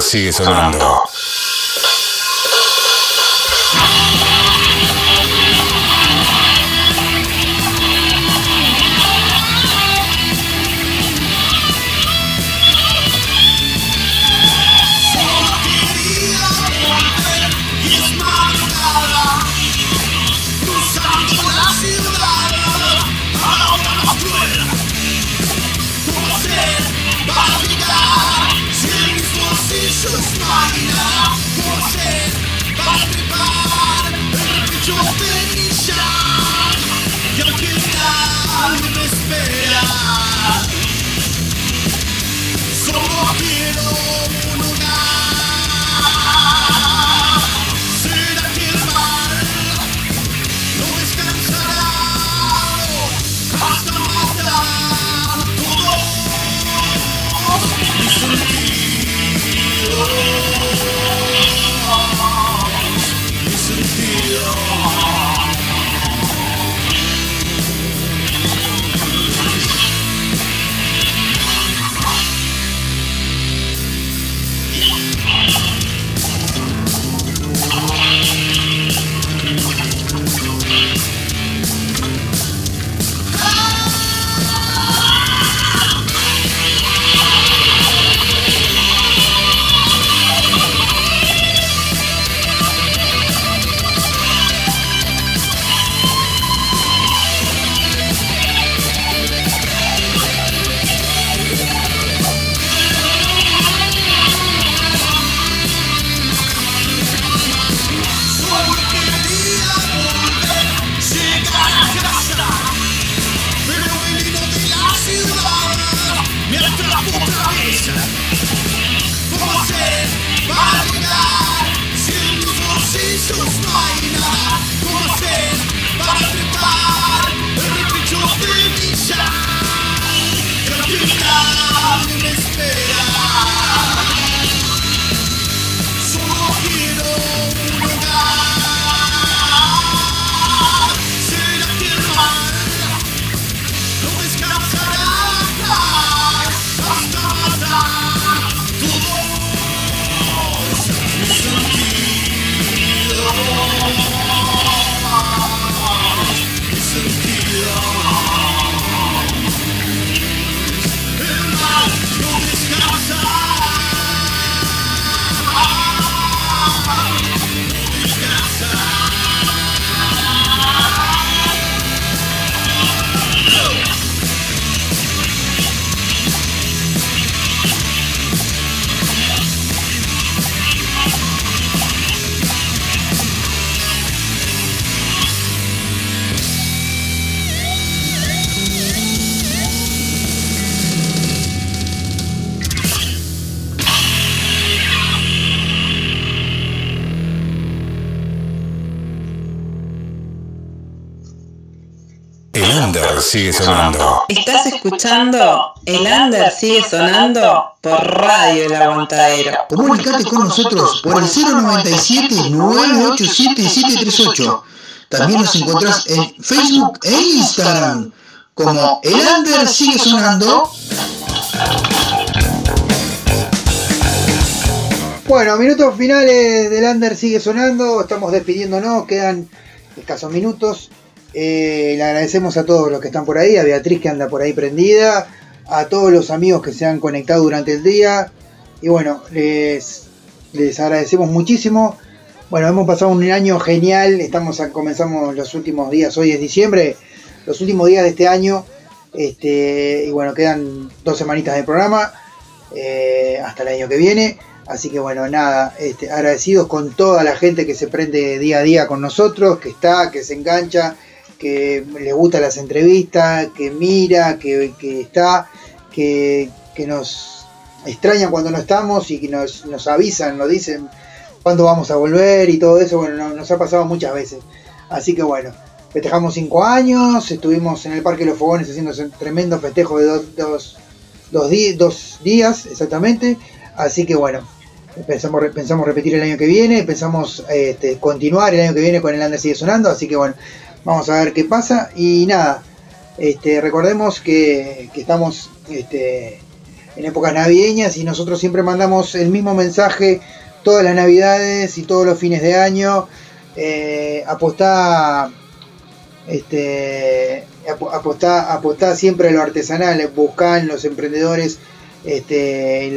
sigue sonando. Sigue sonando.
Estás escuchando El Under sigue sonando por Radio El Aguantadero.
Comunicate con nosotros por el 097-987-738. También nos encontrás en Facebook e Instagram como El Under sigue sonando.
Bueno, minutos finales del Under sigue sonando, estamos despidiéndonos, quedan escasos minutos. Eh, le agradecemos a todos los que están por ahí, a Beatriz que anda por ahí prendida, a todos los amigos que se han conectado durante el día. Y bueno, les, les agradecemos muchísimo. Bueno, hemos pasado un año genial, estamos comenzamos los últimos días, hoy es diciembre, los últimos días de este año. Este, y bueno, quedan dos semanitas de programa eh, hasta el año que viene. Así que bueno, nada, este, agradecidos con toda la gente que se prende día a día con nosotros, que está, que se engancha, que le gustan las entrevistas, que mira, que, que está, que, que nos extraña cuando no estamos y que nos, nos avisan, nos dicen cuándo vamos a volver y todo eso. Bueno, no- nos ha pasado muchas veces. Así que bueno, festejamos cinco años, estuvimos en el Parque de los Fogones haciendo ese tremendo festejo de dos, dos, dos, dos días exactamente. Así que bueno, pensamos, pensamos repetir el año que viene, pensamos este, continuar el año que viene con el Under Sigue Sonando. Así que bueno, vamos a ver qué pasa. Y nada, este, recordemos que, estamos este, en épocas navideñas y nosotros siempre mandamos el mismo mensaje todas las navidades y todos los fines de año. Eh, apostá, este, siempre a lo artesanal, buscá en los emprendedores este,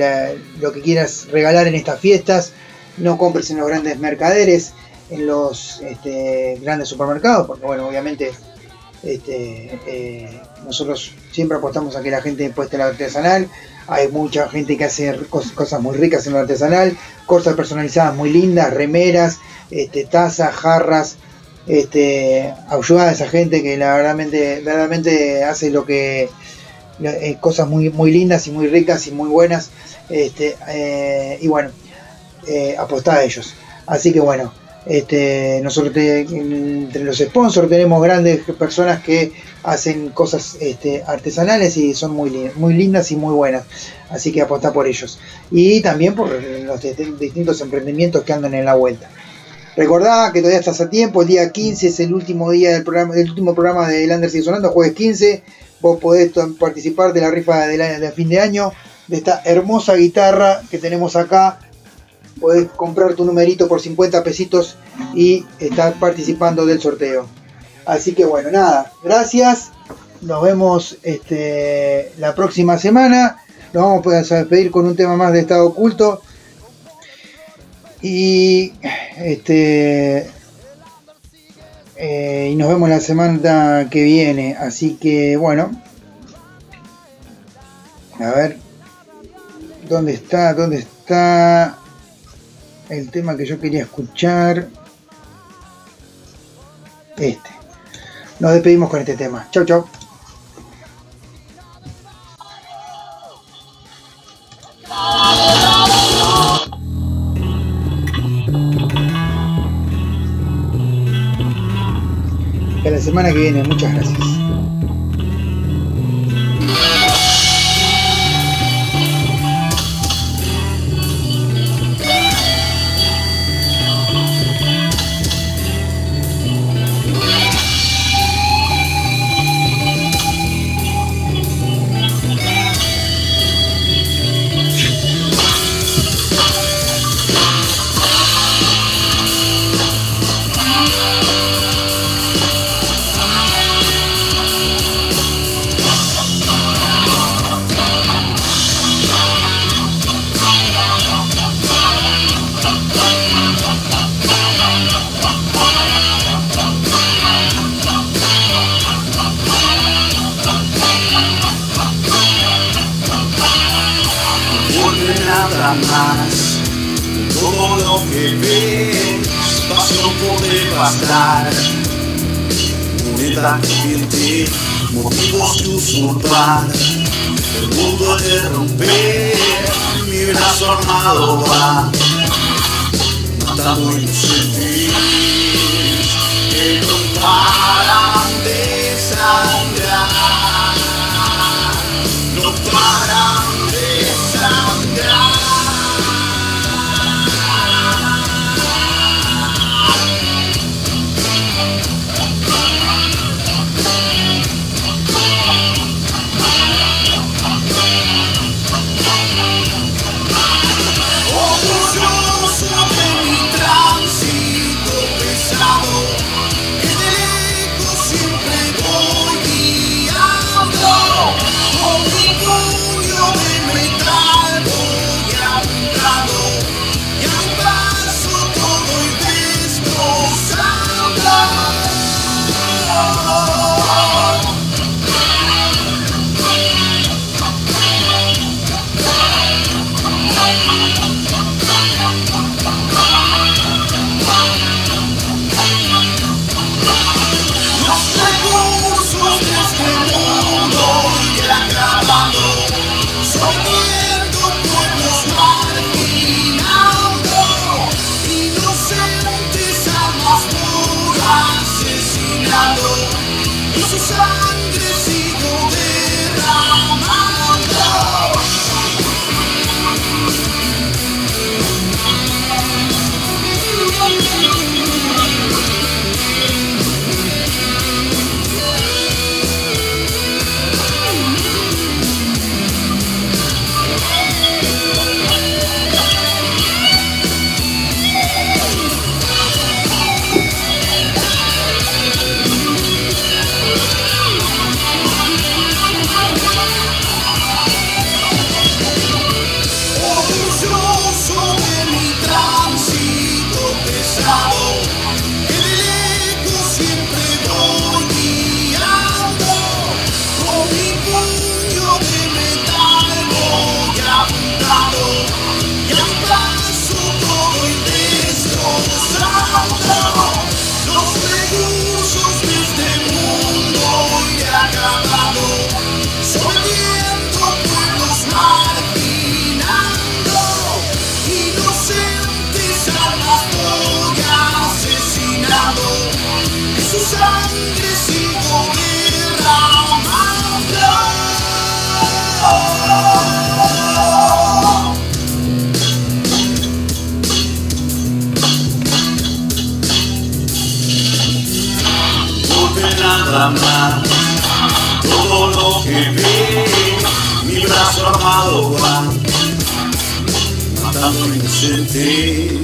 lo que quieras regalar en estas fiestas. No compres en los grandes mercaderes, en los este, grandes supermercados, porque bueno, obviamente este, eh, nosotros siempre apostamos a que la gente apueste en lo artesanal. Hay mucha gente que hace cos- cosas muy ricas en lo artesanal, cosas personalizadas muy lindas, remeras, este, tazas, jarras. Este, ayuda a esa gente que la verdaderamente, verdaderamente hace lo que eh, cosas muy, muy lindas y muy ricas y muy buenas. Este, eh, y bueno, eh, apostá a ellos. Así que bueno, este, nosotros entre los sponsors tenemos grandes personas que hacen cosas este, artesanales y son muy, muy lindas y muy buenas. Así que apostá por ellos. Y también por los dist- distintos emprendimientos que andan en la vuelta. Recordá que todavía estás a tiempo, el día 15 es el último día del programa, el último programa de Lander Sigue Sonando, jueves 15. Vos podés participar de la rifa de, la- de fin de año, de esta hermosa guitarra que tenemos acá. Podés comprar tu numerito por 50 pesitos y estar participando del sorteo. Así que bueno, nada, gracias. Nos vemos este, la próxima semana. Nos vamos a despedir con un tema más de estado oculto. Y este eh, y nos vemos la semana que viene. Así que bueno. A ver. ¿Dónde está? ¿Dónde está el tema que yo quería escuchar? Este. Nos despedimos con este tema. Chau, chau. La semana que viene. Muchas gracias.
Bastar. Moneda corriente, motivos de usurpar. El mundo de romper, mi brazo armado va. Matando inocentes que no y su nada. Todo lo que ve, mi brazo armado va, matando inocente.